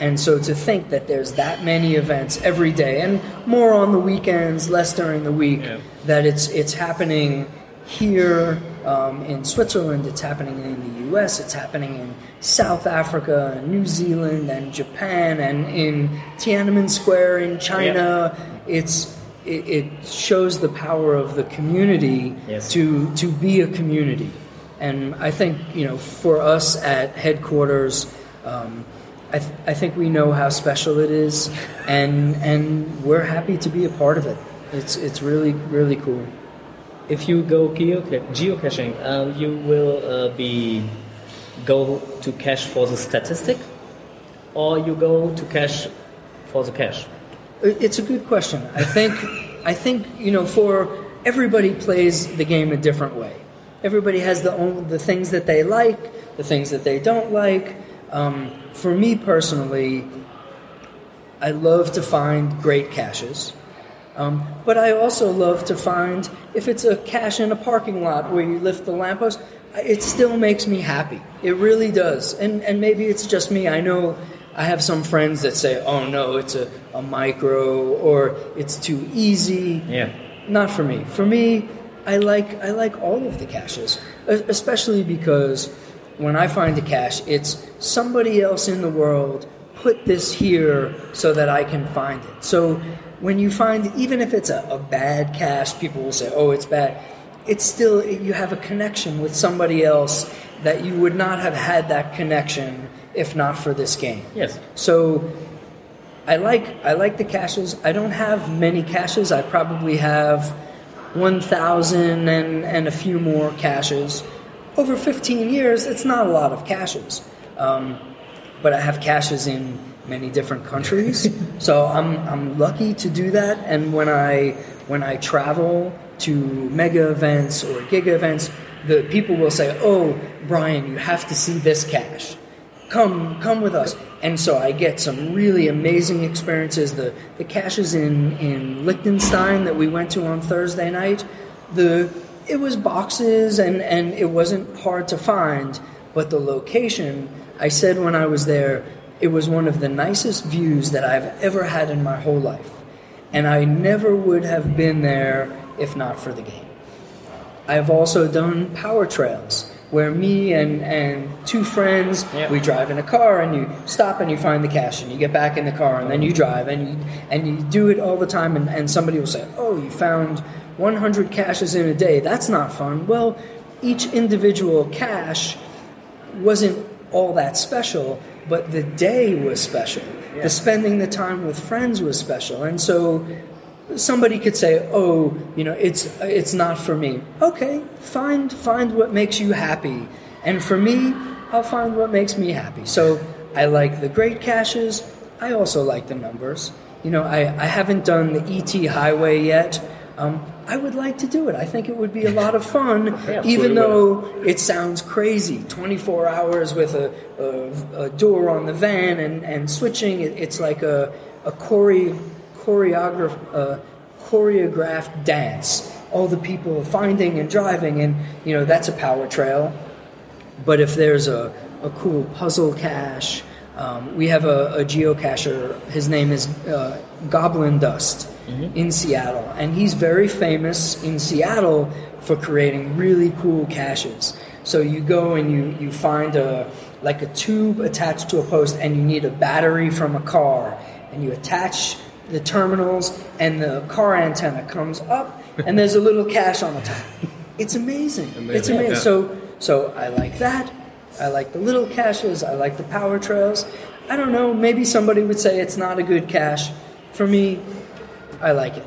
And so to think that there's that many events every day and more on the weekends, less during the week, that it's it's happening here um, in Switzerland, it's happening in the U.S., it's happening in South Africa, and New Zealand, and Japan, and in Tiananmen Square in China. It's it, it shows the power of the community Yes. to to be a community, and I think you know for us at headquarters. Um, I, th- I think we know how special it is, and and we're happy to be a part of it. It's it's really really cool. If you go geocaching, uh, you will uh, be go to cache for the statistic, or you go to cache for the cache. It's a good question. I think I think you know for everybody plays the game a different way. Everybody has the own the things that they like, the things that they don't like. Um, for me personally, I love to find great caches. Um, but I also love to find if it's a cache in a parking lot where you lift the lamppost, it still makes me happy. It really does. And and maybe it's just me. I know I have some friends that say, "Oh no, it's a, a micro or it's too easy." Yeah. Not for me. For me, I like I like all of the caches, especially because when I find a cache, it's somebody else in the world put this here so that I can find it. So when you find, even if it's a, a bad cache, people will say, "Oh, it's bad." It's still you have a connection with somebody else that you would not have had that connection if not for this game. Yes. So I like I like the caches. I don't have many caches. I probably have 1,000 and, and a few more caches. Over 15 years, it's not a lot of caches. Um, but I have caches in many different countries. so I'm, I'm lucky to do that. And when I, when I travel to mega events or giga events, the people will say, Oh, Brian, you have to see this cache come come with us and so i get some really amazing experiences the the caches in in liechtenstein that we went to on thursday night the it was boxes and and it wasn't hard to find but the location i said when i was there it was one of the nicest views that i've ever had in my whole life and i never would have been there if not for the game I've also done power trails where me and, and two friends Yeah. we drive in a car and you stop and you find the cache and you get back in the car and then you drive and you and you do it all the time and, and somebody will say, Oh, you found 100 caches in a day. That's not fun. Well, each individual cache wasn't all that special, but the day was special. The spending the time with friends was special. And so somebody could say, "Oh, you know, it's it's not for me." Okay, find find what makes you happy. And for me, I'll find what makes me happy. So, I like the great caches. I also like the numbers. You know, I, I haven't done the ET highway yet. Um, I would like to do it. I think it would be a lot of fun, even though it sounds crazy. 24 hours with a, a, a door on the van and, and switching. It, it's like a, a chore, choreograph, uh, choreographed dance. All the people finding and driving, and you know that's a power trail. But if there's a, a cool puzzle cache, um, we have a, a geocacher. His name is uh, Goblin Dust Mm-hmm. in Seattle, and he's very famous in Seattle for creating really cool caches. So you go and you, you find a like a tube attached to a post, and you need a battery from a car, and you attach the terminals, and the car antenna comes up, and there's a little cache on the top. It's amazing. It's Amazing, amazing. yeah. So so I like that. I like the little caches. I like the power trails. I don't know. Maybe somebody would say it's not a good cache. For me, I like it.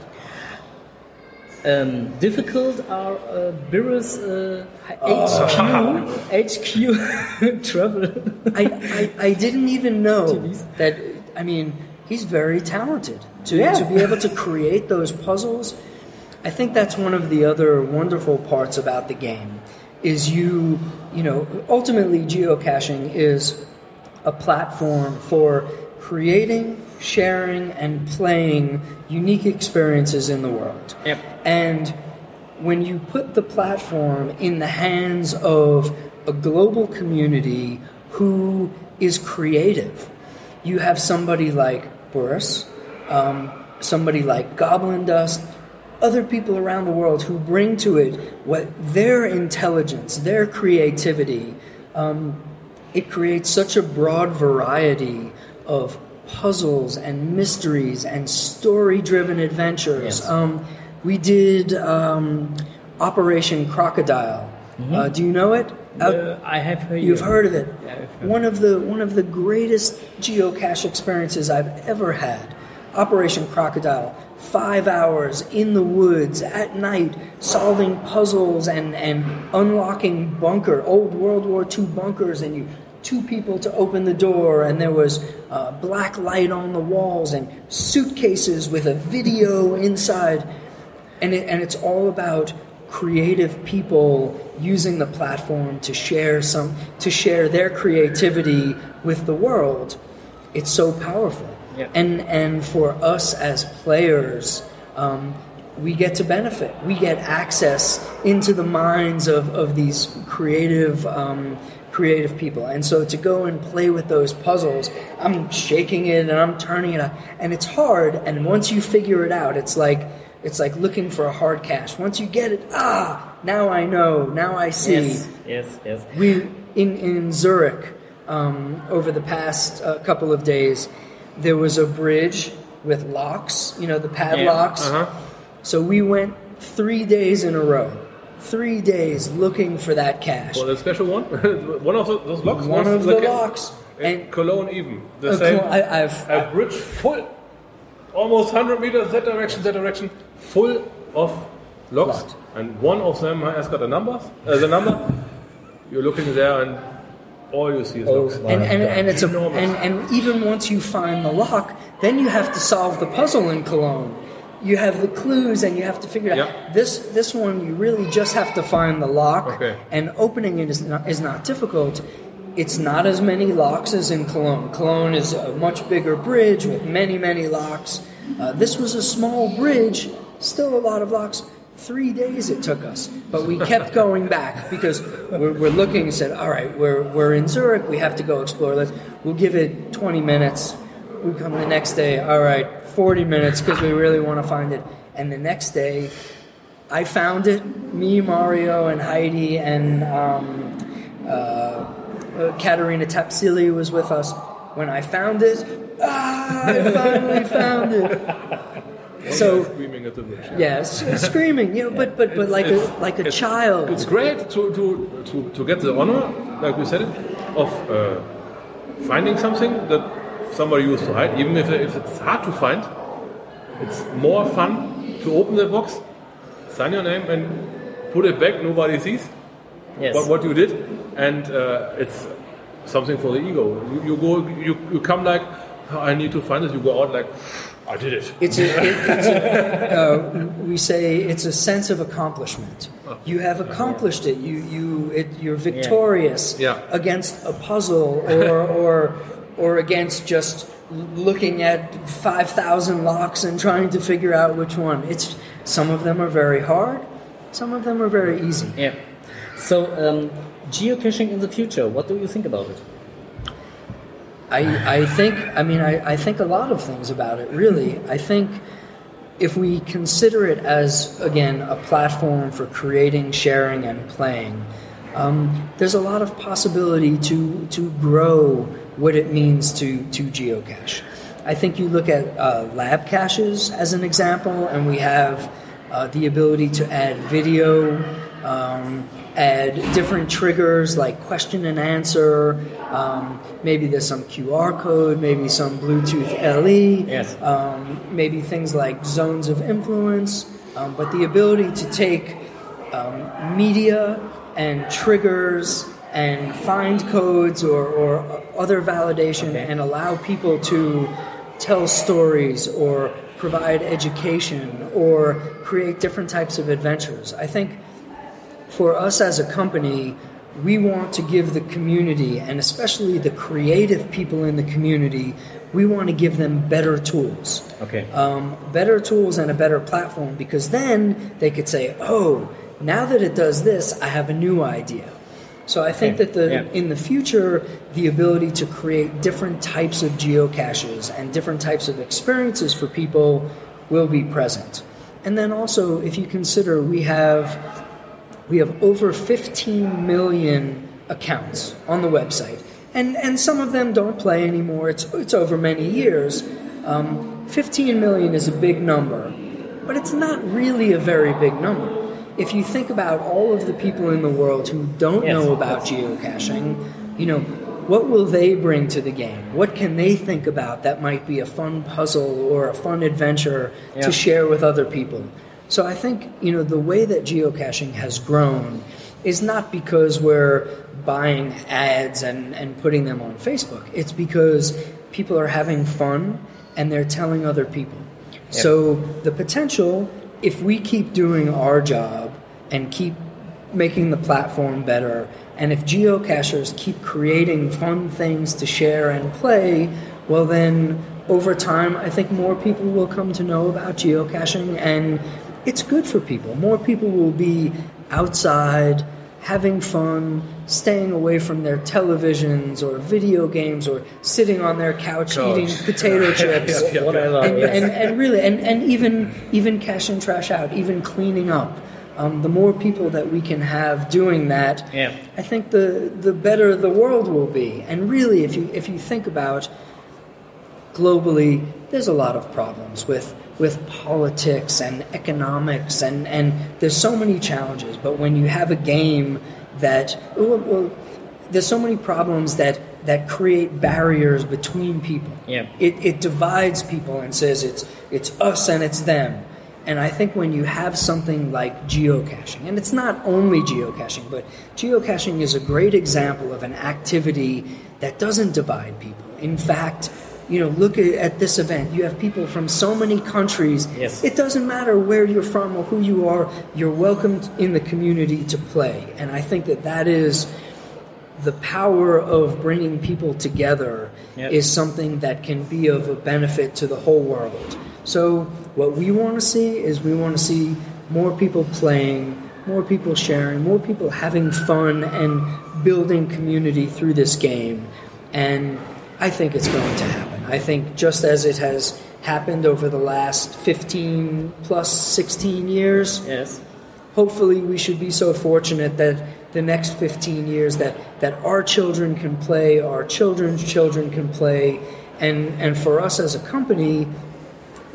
Um, difficult are uh, Beerus uh, HQ, HQ trouble. I, I, I didn't even know that. I mean, he's very talented to, Yeah. to be able to create those puzzles. I think that's one of the other wonderful parts about the game is you you know ultimately geocaching is a platform for creating, sharing, and playing unique experiences in the world. Yep. And when you put the platform in the hands of a global community who is creative, you have somebody like Boris, um, somebody like Goblin Dust, other people around the world who bring to it what their intelligence, their creativity. Um, it creates such a broad variety of puzzles and mysteries and story-driven adventures. Yes. Um, we did um, Operation Crocodile. Uh, do you know it? Uh, I have heard You've heard of it. Heard. One of the one of the greatest geocache experiences I've ever had. Operation Crocodile. Five hours in the woods at night, solving puzzles and, and unlocking bunker, old World War II bunkers, and you two people to open the door, and there was uh, black light on the walls and suitcases with a video inside. And it, and it's all about creative people using the platform to share some to share their creativity with the world. It's so powerful. Yeah. and and for us as players um, we get to benefit. We get access into the minds of, of these creative um, creative people and so to go and play with those puzzles i'm shaking it and i'm turning it up and it's hard and once you figure it out it's like it's like looking for a hard cache once you get it ah now i know now i see Yes, yes, yes. we in in Zurich um, over the past uh, couple of days. There was a bridge with locks, you know, the padlocks. Uh-huh. So we went three days in a row, three days looking for that cache. For the special one, one of the, those locks. One of the locks. In Cologne, even the Uh, same. I, I've a bridge full, almost 100 meters that direction, that direction, full of locks, Locked. and one of them has got a number. Uh, the number. You're looking there, and all you see is Oh, locks. and, and, and it's a and, and even once you find the lock, then you have to solve the puzzle in Cologne. You have the clues, and you have to figure it out. This this one, you really just have to find the lock, Okay. and opening it is not is not difficult. It's not as many locks as in Cologne. Cologne is a much bigger bridge with many many locks. Uh, this was a small bridge, still a lot of locks. Three days it took us, but we kept going back because we're, we're looking and said, "All right, we're we're in Zurich. We have to go explore. Let's we'll give it 20 minutes." We come the next day. All right, 40 minutes because we really want to find it. And the next day, I found it. Me, Mario, and Heidi, and um, uh, uh, Katerina Tapsili was with us. When I found it, ah, I finally found it. So screaming at the yes, screaming, you know, but but but like a like a It's- child. It's great to, to, to, to get the honor, like we said it, of uh, finding something that somebody used to hide, even if, if it's hard to find. It's more fun to open the box, sign your name, and put it back. Nobody sees Yes. what, what you did, and uh, it's something for the ego. You, you go, you, you come like, "Oh, I need to find this. You go out like, I did it. It's a, it, it's a uh, we say it's a sense of accomplishment. You have accomplished it. You you it, you're victorious Yeah. against a puzzle or or or against just looking at five thousand locks and trying to figure out which one. It's some of them are very hard, some of them are very easy. Yeah. So um, geocaching in the future. What do you think about it? I, I think, I mean, I, I think a lot of things about it, really. I think if we consider it as, again, a platform for creating, sharing, and playing, um, there's a lot of possibility to, to grow what it means to, to geocache. I think you look at uh, lab caches as an example, and we have uh, the ability to add video, um, add different triggers like question and answer. Um, maybe there's some QR code, maybe some Bluetooth LE, Yes. um, maybe things like zones of influence. Um, but the ability to take um, media and triggers and find codes or, or other validation and allow people to tell stories or provide education or create different types of adventures. I think for us as a company, we want to give the community, and especially the creative people in the community, we want to give them better tools. Okay. Um, better tools and a better platform because then they could say, oh, now that it does this, I have a new idea. So I think that the yeah. in the future, the ability to create different types of geocaches and different types of experiences for people will be present. And then also, if you consider we have we have over 15 million accounts on the website, and and some of them don't play anymore. It's it's over many years. Um, 15 million is a big number, but it's not really a very big number. If you think about all of the people in the world who don't Yes, know about geocaching, you know, what will they bring to the game? What can they think about that might be a fun puzzle or a fun adventure Yeah. to share with other people? So I think, you know, the way that geocaching has grown is not because we're buying ads and, and putting them on Facebook. It's because people are having fun and they're telling other people. So the potential, if we keep doing our job and keep making the platform better, and if geocachers keep creating fun things to share and play, well, then over time, I think more people will come to know about geocaching, and it's good for people. More people will be outside, having fun, staying away from their televisions or video games, or sitting on their couch, eating potato chips Whatever. and, yes. and, and really, and, and even mm-hmm. even cash and trash out, even cleaning up. Um, the more people that we can have doing that, Yeah. I think the the better the world will be. And really, if you if you think about globally, there's a lot of problems with with politics and economics, and and there's so many challenges. But when you have a game that well, well, there's so many problems that that create barriers between people. Yeah. It, it divides people and says it's it's us and it's them. And I think when you have something like geocaching, and it's not only geocaching, but geocaching is a great example of an activity that doesn't divide people. In fact, you know, look at, this event. You have people from so many countries. Yes. It doesn't matter where you're from or who you are. You're welcomed in the community to play. And I think that that is the power of bringing people together Yep. is something that can be of a benefit to the whole world. So, what we want to see is we want to see more people playing, more people sharing, more people having fun and building community through this game. And I think it's going to happen. I think just as it has happened over the last 15 plus 16 years, yes. hopefully we should be so fortunate that the next 15 years that, that our children can play, our children's children can play, and, and for us as a company,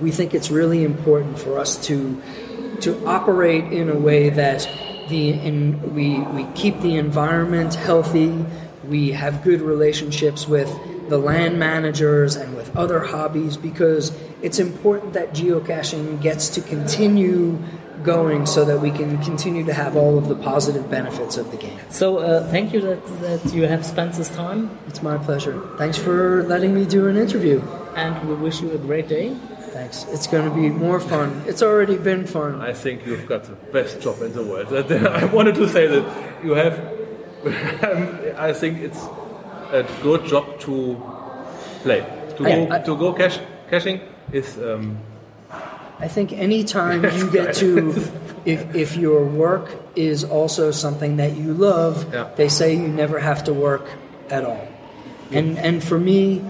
we think it's really important for us to to operate in a way that the in, we we keep the environment healthy, we have good relationships with the land managers and with other hobbies because it's important that geocaching gets to continue going so that we can continue to have all of the positive benefits of the game. So uh, thank you that, that you have spent this time, It's my pleasure. Thanks for letting me do an interview. and we wish you a great day. Thanks. It's going to be more fun. It's already been fun. I think you've got the best job in the world. I wanted to say that you have. I think it's a good job to play. To I- go, I- to go cash, caching is um, I think anytime you get to, if, if your work is also something that you love, Yeah. they say you never have to work at all. And, and for me,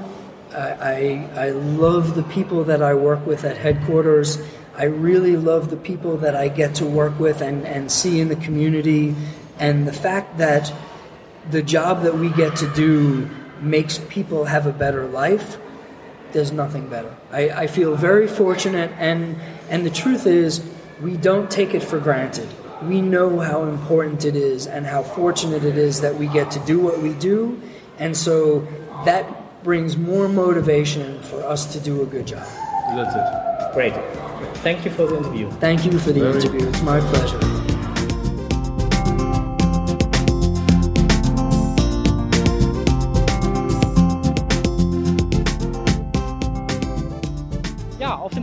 I, I, love the people that I work with at headquarters. I really love the people that I get to work with and, and see in the community. And the fact that the job that we get to do makes people have a better life, there's nothing better. I, I feel very fortunate, and, and the truth is, we don't take it for granted. We know how important it is and how fortunate it is that we get to do what we do, and so that brings more motivation for us to do a good job. That's it. Great. Thank you for the interview. Thank you for the interview. It's my pleasure.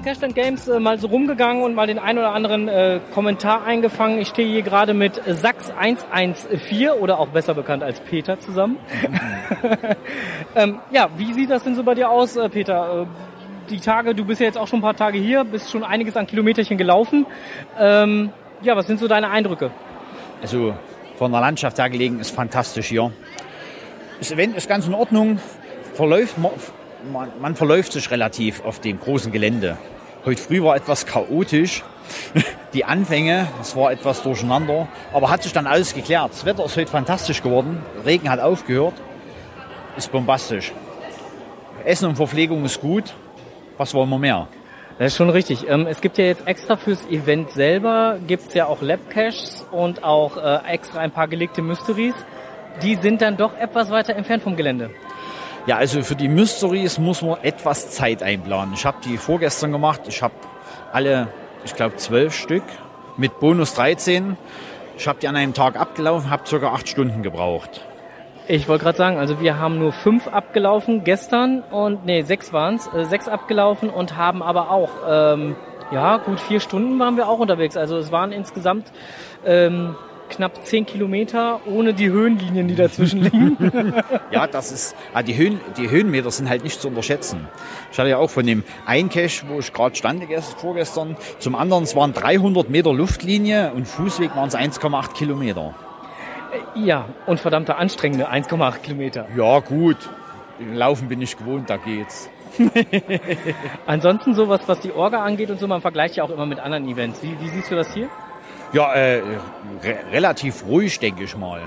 Cashland Games äh, mal so rumgegangen und mal den ein oder anderen äh, Kommentar eingefangen. Ich stehe hier gerade mit Sachs 114 oder auch besser bekannt als Peter zusammen. ähm, ja, wie sieht das denn so bei dir aus, äh, Peter? Äh, die Tage, du bist ja jetzt auch schon ein paar Tage hier, bist schon einiges an Kilometerchen gelaufen. Ähm, ja, was sind so deine Eindrücke? Also von der Landschaft her gelegen ist fantastisch hier. Das Event ist ganz in Ordnung. Verläuft, man, man verläuft sich relativ auf dem großen Gelände. Heute früh war etwas chaotisch. Die Anfänge, es war etwas durcheinander, aber hat sich dann alles geklärt. Das Wetter ist heute fantastisch geworden. Regen hat aufgehört. Ist bombastisch. Essen und Verpflegung ist gut. Was wollen wir mehr? Das ist schon richtig. Ähm, es gibt ja jetzt extra fürs Event selber, gibt's ja auch Labcaches und auch äh, extra ein paar gelegte Mysteries. Die sind dann doch etwas weiter entfernt vom Gelände. Ja, also für die Mysteries muss man etwas Zeit einplanen. Ich habe die vorgestern gemacht. Ich habe alle, ich glaube, zwölf Stück mit Bonus 13. Ich habe die an einem Tag abgelaufen, habe circa acht Stunden gebraucht. Ich wollte gerade sagen, also wir haben nur fünf abgelaufen gestern und nee, sechs waren's, äh, sechs abgelaufen und haben aber auch, ähm, ja, gut vier Stunden waren wir auch unterwegs. Also es waren insgesamt ähm, knapp zehn Kilometer ohne die Höhenlinien, die dazwischen liegen. Ja, das ist, ah, die, Höhen, die Höhenmeter sind halt nicht zu unterschätzen. Ich hatte ja auch von dem einen Cache, wo ich gerade stand gest- vorgestern, zum anderen, es waren 300 Meter Luftlinie und Fußweg waren es 1,8 Kilometer. ja, und verdammte anstrengende 1,8 Kilometer. Ja, gut. Laufen bin ich gewohnt, da geht's. Ansonsten sowas, was die Orga angeht und so, man vergleicht ja auch immer mit anderen Events. Wie, wie siehst du das hier? Ja, äh, re relativ ruhig, denke ich mal.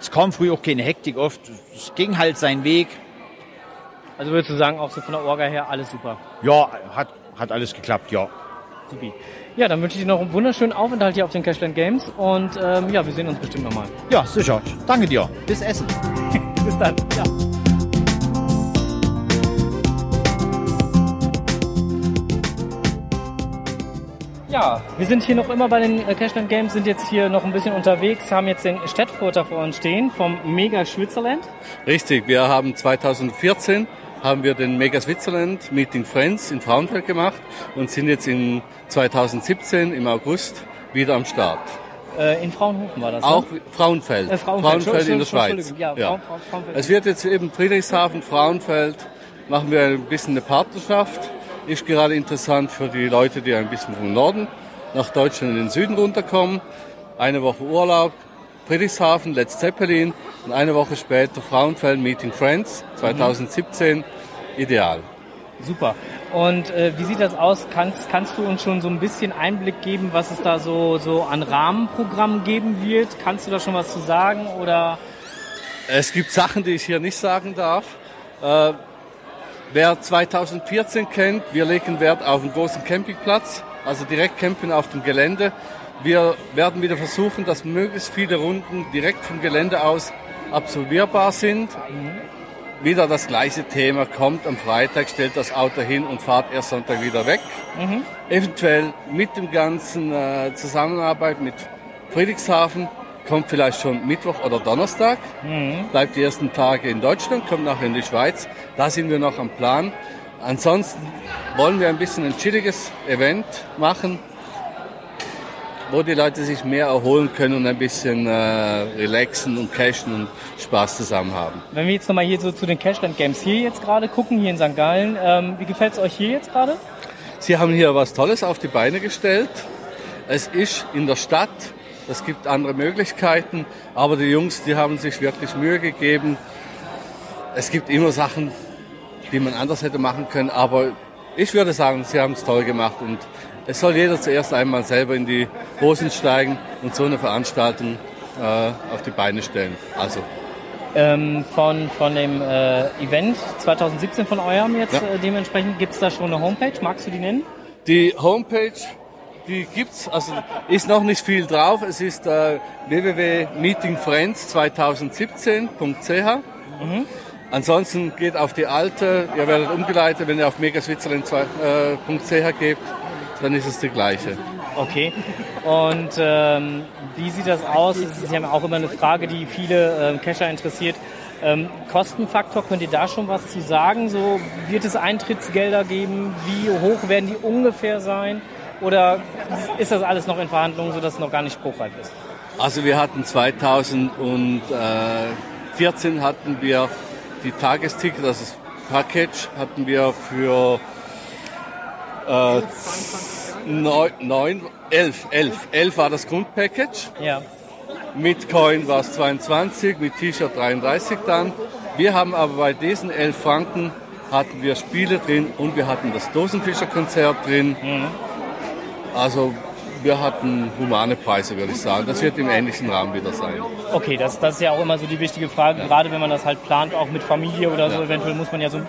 Es kam früher auch keine Hektik oft. Es ging halt seinen Weg. Also würdest du sagen, auch so von der Orga her alles super? Ja, hat, hat alles geklappt, ja. Supi. Ja, dann wünsche ich dir noch einen wunderschönen Aufenthalt hier auf den Cashland Games und ähm, ja, wir sehen uns bestimmt nochmal. Ja, sicher. Danke dir. Bis Essen. Bis dann. Ja. Ja, wir sind hier noch immer bei den äh, Cashland Games, sind jetzt hier noch ein bisschen unterwegs, haben jetzt den Städtfurter vor uns stehen vom Mega Switzerland. Richtig, wir haben 2014 haben wir den Mega Switzerland Meeting Friends in Frauenfeld gemacht und sind jetzt in 2017 im August wieder am Start. Äh, in Fraunhofen war das. Auch ne? Frauenfeld, Äh, Frauenfeld, Frauenfeld in der Schweiz. Ja, Ja. Frau, Frau, Frauenfeld. Es wird jetzt eben Friedrichshafen, Frauenfeld, machen wir ein bisschen eine Partnerschaft. Ist gerade interessant für die Leute, die ein bisschen vom Norden nach Deutschland in den Süden runterkommen. Eine Woche Urlaub, Friedrichshafen, Let's Zeppelin und eine Woche später Frauenfeld Meeting Friends 2017. Ideal. Super. Und äh, wie sieht das aus? Kannst, kannst du uns schon so ein bisschen Einblick geben, was es da so, so an Rahmenprogrammen geben wird? Kannst du da schon was zu sagen oder? Es gibt Sachen, die ich hier nicht sagen darf. Äh, wer 2014 kennt, wir legen Wert auf einen großen Campingplatz, also direkt campen auf dem Gelände. Wir werden wieder versuchen, dass möglichst viele Runden direkt vom Gelände aus absolvierbar sind. Wieder das gleiche Thema kommt am Freitag, stellt das Auto hin und fahrt erst Sonntag wieder weg. Eventuell mit dem ganzen äh, Zusammenarbeit mit Friedrichshafen kommt vielleicht schon Mittwoch oder Donnerstag, bleibt die ersten Tage in Deutschland, kommt nachher in die Schweiz. Da sind wir noch am Plan. Ansonsten wollen wir ein bisschen ein chilliges Event machen, wo die Leute sich mehr erholen können und ein bisschen äh, relaxen und cashen und Spaß zusammen haben. Wenn wir jetzt nochmal hier so zu den Cashland Games hier jetzt gerade gucken, hier in St. Gallen, ähm, wie gefällt es euch hier jetzt gerade? Sie haben hier was Tolles auf die Beine gestellt. Es ist in der Stadt, es gibt andere Möglichkeiten, aber die Jungs, die haben sich wirklich Mühe gegeben. Es gibt immer Sachen, die man anders hätte machen können, aber ich würde sagen, sie haben es toll gemacht und es soll jeder zuerst einmal selber in die Hosen steigen und so eine Veranstaltung äh, auf die Beine stellen. Also Ähm, von, von dem äh, Event 2017 von eurem jetzt Ja. äh, dementsprechend, gibt es da schon eine Homepage? Magst du die nennen? Die Homepage, die gibt's, also ist noch nicht viel drauf. Es ist äh, www.meetingfriends2017.ch. Ansonsten geht auf die alte, ihr werdet umgeleitet, wenn ihr auf megaswitzerland.ch gebt, dann ist es die gleiche. Okay. Und ähm, wie sieht das aus? Das ist ja auch immer eine Frage, die viele ähm, Cacher interessiert. Ähm, Kostenfaktor, könnt ihr da schon was zu sagen? So, wird es Eintrittsgelder geben? Wie hoch werden die ungefähr sein? Oder ist das alles noch in Verhandlungen, sodass es noch gar nicht spruchreif ist? Also wir hatten 2014 hatten wir die Tagesticket, das ist Package, hatten wir für äh, neun, neun, elf, elf, elf war das Grundpackage. Ja. Mit Coin war es 22, mit T-Shirt 33 dann. Wir haben aber bei diesen 11 Franken hatten wir Spiele drin und wir hatten das Dosenfischerkonzert drin. Also wir hatten humane Preise, würde ich sagen. Das wird im ähnlichen Rahmen wieder sein. Okay, das, das ist ja auch immer so die wichtige Frage, gerade wenn man das halt plant, auch mit Familie oder so, Ja. eventuell muss man ja so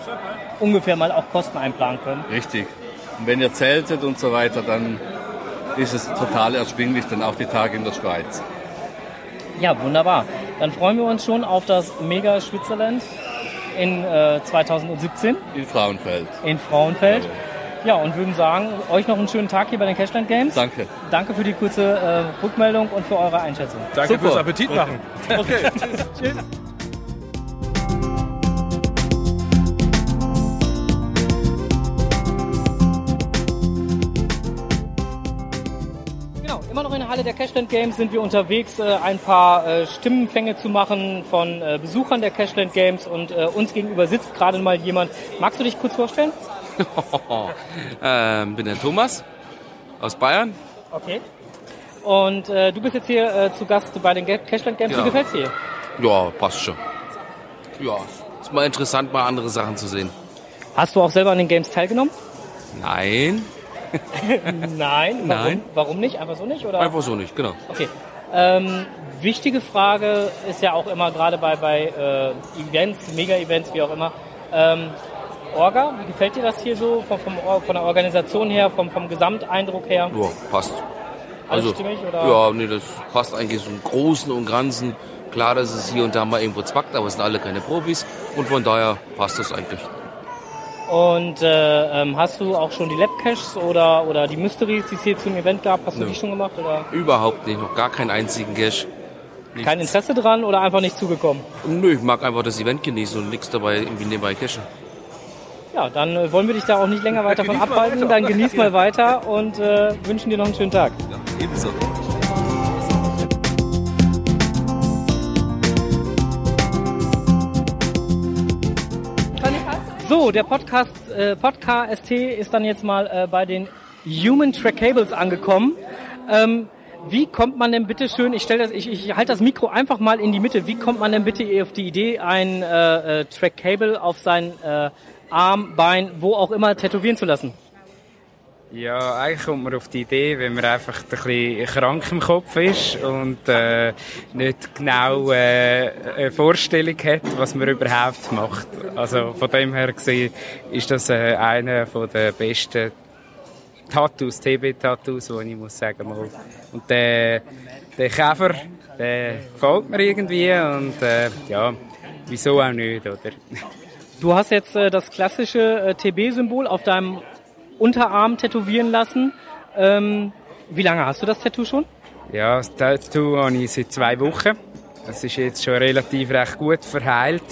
ungefähr mal auch Kosten einplanen können. Richtig. Und wenn ihr zeltet und so weiter, dann ist es total erschwinglich, dann auch die Tage in der Schweiz. Ja, wunderbar. Dann freuen wir uns schon auf das Mega Schwitzerland in äh, 2017 In Frauenfeld. in Frauenfeld. Ja, und würden sagen, euch noch einen schönen Tag hier bei den Cashland Games. Danke. Danke für die kurze äh, Rückmeldung und für eure Einschätzung. Danke Super. fürs Appetit machen. Okay. Tschüss. Genau, immer noch in der Halle der Cashland Games sind wir unterwegs, äh, ein paar äh, Stimmenfänge zu machen von äh, Besuchern der Cashland Games und äh, uns gegenüber sitzt gerade mal jemand. Magst du dich kurz vorstellen? ähm, bin der Thomas aus Bayern. Okay. Und äh, du bist jetzt hier äh, zu Gast bei den Cashland Games. Wie Ja. gefällt's dir? Ja, passt schon. Ja, ist mal interessant, mal andere Sachen zu sehen. Hast du auch selber an den Games teilgenommen? Nein, Nein. Warum? Nein. Warum nicht? Einfach so nicht? Oder? einfach so nicht, genau. Okay. Ähm, wichtige Frage ist ja auch immer gerade bei, bei äh, Events, Mega-Events, wie auch immer. Ähm, Orga, wie gefällt dir das hier so vom, vom, von der Organisation her, vom, vom Gesamteindruck her? Ja, passt. Alles Also, stimmig? Oder? ja, nee, das passt eigentlich so im Großen und Ganzen. Klar, dass es hier und da mal irgendwo zwackt, aber es sind alle keine Profis und von daher passt das eigentlich. Und äh, ähm, hast du auch schon die Lab-Caches oder, oder die Mysteries, die es hier zum Event gab, hast du Nö. die schon gemacht? Oder Überhaupt nicht, noch gar keinen einzigen Cash. Nichts. kein Interesse dran oder einfach nicht zugekommen? Nö, ich mag einfach das Event genießen und nichts dabei irgendwie nebenbei cashen. Ja, dann äh, wollen wir dich da auch nicht länger weiter von abhalten. Dann genieß mal weiter und äh, wünschen dir noch einen schönen Tag. Ja, ebenso. So, der Podcast, äh, Podcast ist dann jetzt mal äh, bei den Human Trackables angekommen. Ähm, wie kommt man denn bitte schön, ich stelle das, ich, ich halte das Mikro einfach mal in die Mitte, wie kommt man denn bitte auf die Idee, ein äh, äh, Trackcable auf sein äh, Arm, Bein, wo auch immer tätowieren zu lassen? Ja, eigentlich kommt man auf die Idee, wenn man einfach ein bisschen krank im Kopf ist und äh, nicht genau äh, eine Vorstellung hat, was man überhaupt macht. Also von dem her gesehen ist das äh, einer der besten Tattoos, TB-Tattoos, die ich muss sagen mal. Und der, der Käfer, der gefällt mir irgendwie und äh, ja, wieso auch nicht, oder? Du hast jetzt äh, das klassische äh, TB-Symbol auf deinem Unterarm tätowieren lassen. Ähm, wie lange hast du das Tattoo schon? Ja, das Tattoo habe ich seit zwei Wochen. Das ist jetzt schon relativ recht gut verheilt.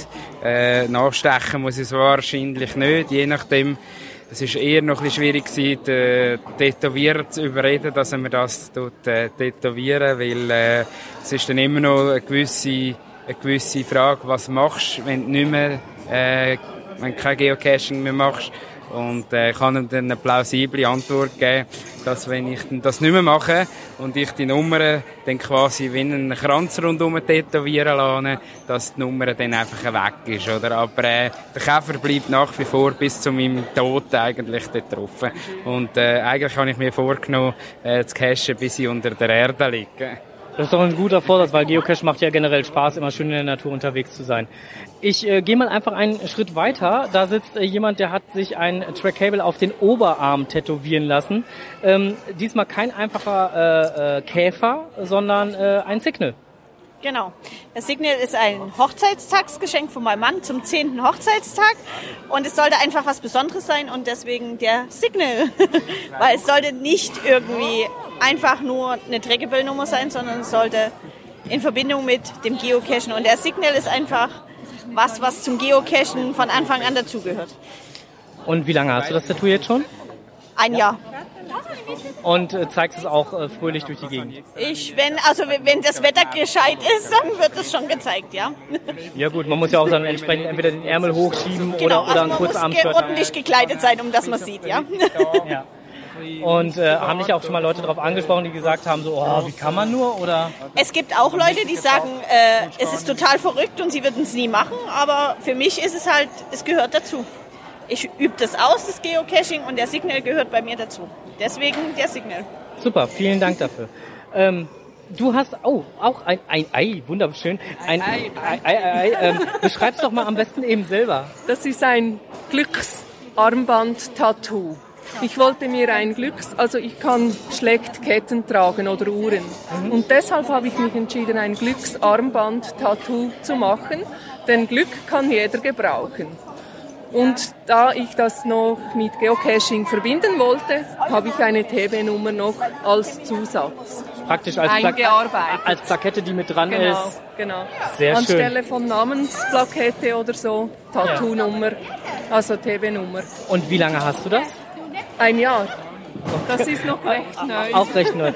Äh, nachstechen muss ich es wahrscheinlich nicht, je nachdem. Es ist eher noch ein schwierig den Tätowierer zu überreden, dass er mir das tut, äh, tätowieren, weil äh, es ist dann immer noch eine gewisse, eine gewisse Frage, was machst, wenn du nicht mehr, äh, wenn du kein Geocaching mehr machst Und äh, ich habe ihm dann eine plausible Antwort gegeben, dass wenn ich das nicht mehr mache und ich die Nummern dann quasi wie einen Kranz rundherum tätowieren lasse, dass die Nummer dann einfach weg ist. Oder? Aber äh, der Käfer bleibt nach wie vor bis zu meinem Tod eigentlich dort drauf. Und äh, eigentlich habe ich mir vorgenommen, äh, zu cashen, bis ich unter der Erde liege. Das ist doch ein guter Vorsatz, weil Geocache macht ja generell Spaß, immer schön in der Natur unterwegs zu sein. Ich äh, gehe mal einfach einen Schritt weiter. Da sitzt äh, jemand, der hat sich ein Trackcable auf den Oberarm tätowieren lassen. Ähm, diesmal kein einfacher äh, äh, Käfer, sondern äh, ein Signal. Genau. Das Signal ist ein Hochzeitstagsgeschenk von meinem Mann zum 10. Hochzeitstag. Und es sollte einfach was Besonderes sein und deswegen der Signal. Weil es sollte nicht irgendwie einfach nur eine Trackable-Nummer sein, sondern es sollte in Verbindung mit dem Geocachen. Und der Signal ist einfach was, was zum Geocachen von Anfang an dazugehört. Und wie lange hast du das Tattoo jetzt schon? Ein Jahr. Und äh, zeigst es auch äh, fröhlich durch die Gegend. Ich, wenn, also wenn das Wetter gescheit ist, dann wird es schon gezeigt, ja. Ja gut, man muss ja auch dann entsprechend entweder den Ärmel hochschieben Genau, oder, also oder ein man muss ordentlich gekleidet sein, um das man sieht, ja. Ja. Und äh, haben dich auch schon mal Leute darauf angesprochen, die gesagt haben, so, oh, wie kann man nur? Oder Es gibt auch Leute, die sagen, äh, es ist total verrückt und sie würden es nie machen, aber für mich ist es halt, es gehört dazu. Ich übe das aus, das Geocaching, und der Signal gehört bei mir dazu. Deswegen der Signal. Super, vielen Dank dafür. Ähm, du hast, oh, auch ein, ein Ei, wunderschön. Ein Ei, Ei, Ei, Ei. Ähm, beschreib's doch mal am besten eben selber. Das ist ein Glücksarmband-Tattoo. Ich wollte mir ein Glücks, also ich kann schlecht Ketten tragen oder Uhren. Und deshalb habe ich mich entschieden, ein Glücksarmband-Tattoo zu machen, denn Glück kann jeder gebrauchen. Und da ich das noch mit Geocaching verbinden wollte, habe ich eine TB-Nummer noch als Zusatz Praktisch als, eingearbeitet. als Plakette, die mit dran Genau, ist. genau. Sehr schön. Anstelle von Namensplakette oder so, Tattoo-Nummer, also TB-Nummer. Und wie lange hast du das? Ein Jahr. Das ist noch recht neu. Auch recht neu.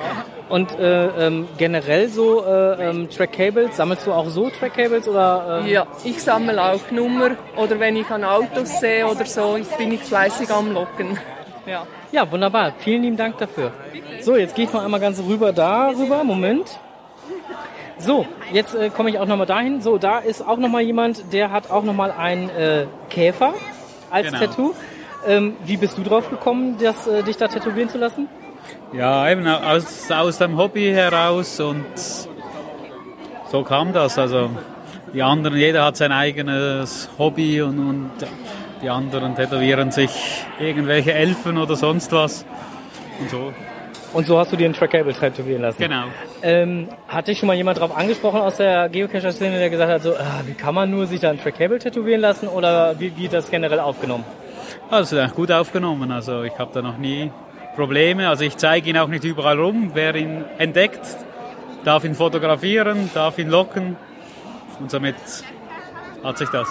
Und äh, ähm, generell so äh, ähm, Trackcables, sammelst du auch so Trackcables oder? ähm? Ja, ich sammle auch Nummer oder wenn ich an Autos sehe oder so, ich bin ich fleißig am Locken. Ja. Ja, wunderbar. Vielen lieben Dank dafür. So, jetzt gehe ich mal einmal ganz rüber da rüber. Moment. So, jetzt äh, komme ich auch nochmal dahin. So, da ist auch nochmal jemand, der hat auch nochmal einen äh, Käfer als Genau. Tattoo. Ähm, wie bist du drauf gekommen, das, äh, dich da tätowieren zu lassen? Ja, eben aus, aus dem Hobby heraus und so kam das. Also die anderen, jeder hat sein eigenes Hobby und, und die anderen tätowieren sich irgendwelche Elfen oder sonst was. Und so. Und so hast du dir ein Trackable tätowieren lassen. Genau. Ähm, hat dich schon mal jemand drauf angesprochen aus der Geocacher-Szene, der gesagt hat, so, ah, wie kann man nur sich da ein Trackable tätowieren lassen oder wie wie das generell aufgenommen? Also eigentlich gut aufgenommen. Also ich habe da noch nie Probleme. Also ich zeige ihn auch nicht überall rum. Wer ihn entdeckt, darf ihn fotografieren, darf ihn locken. Und somit hat sich das.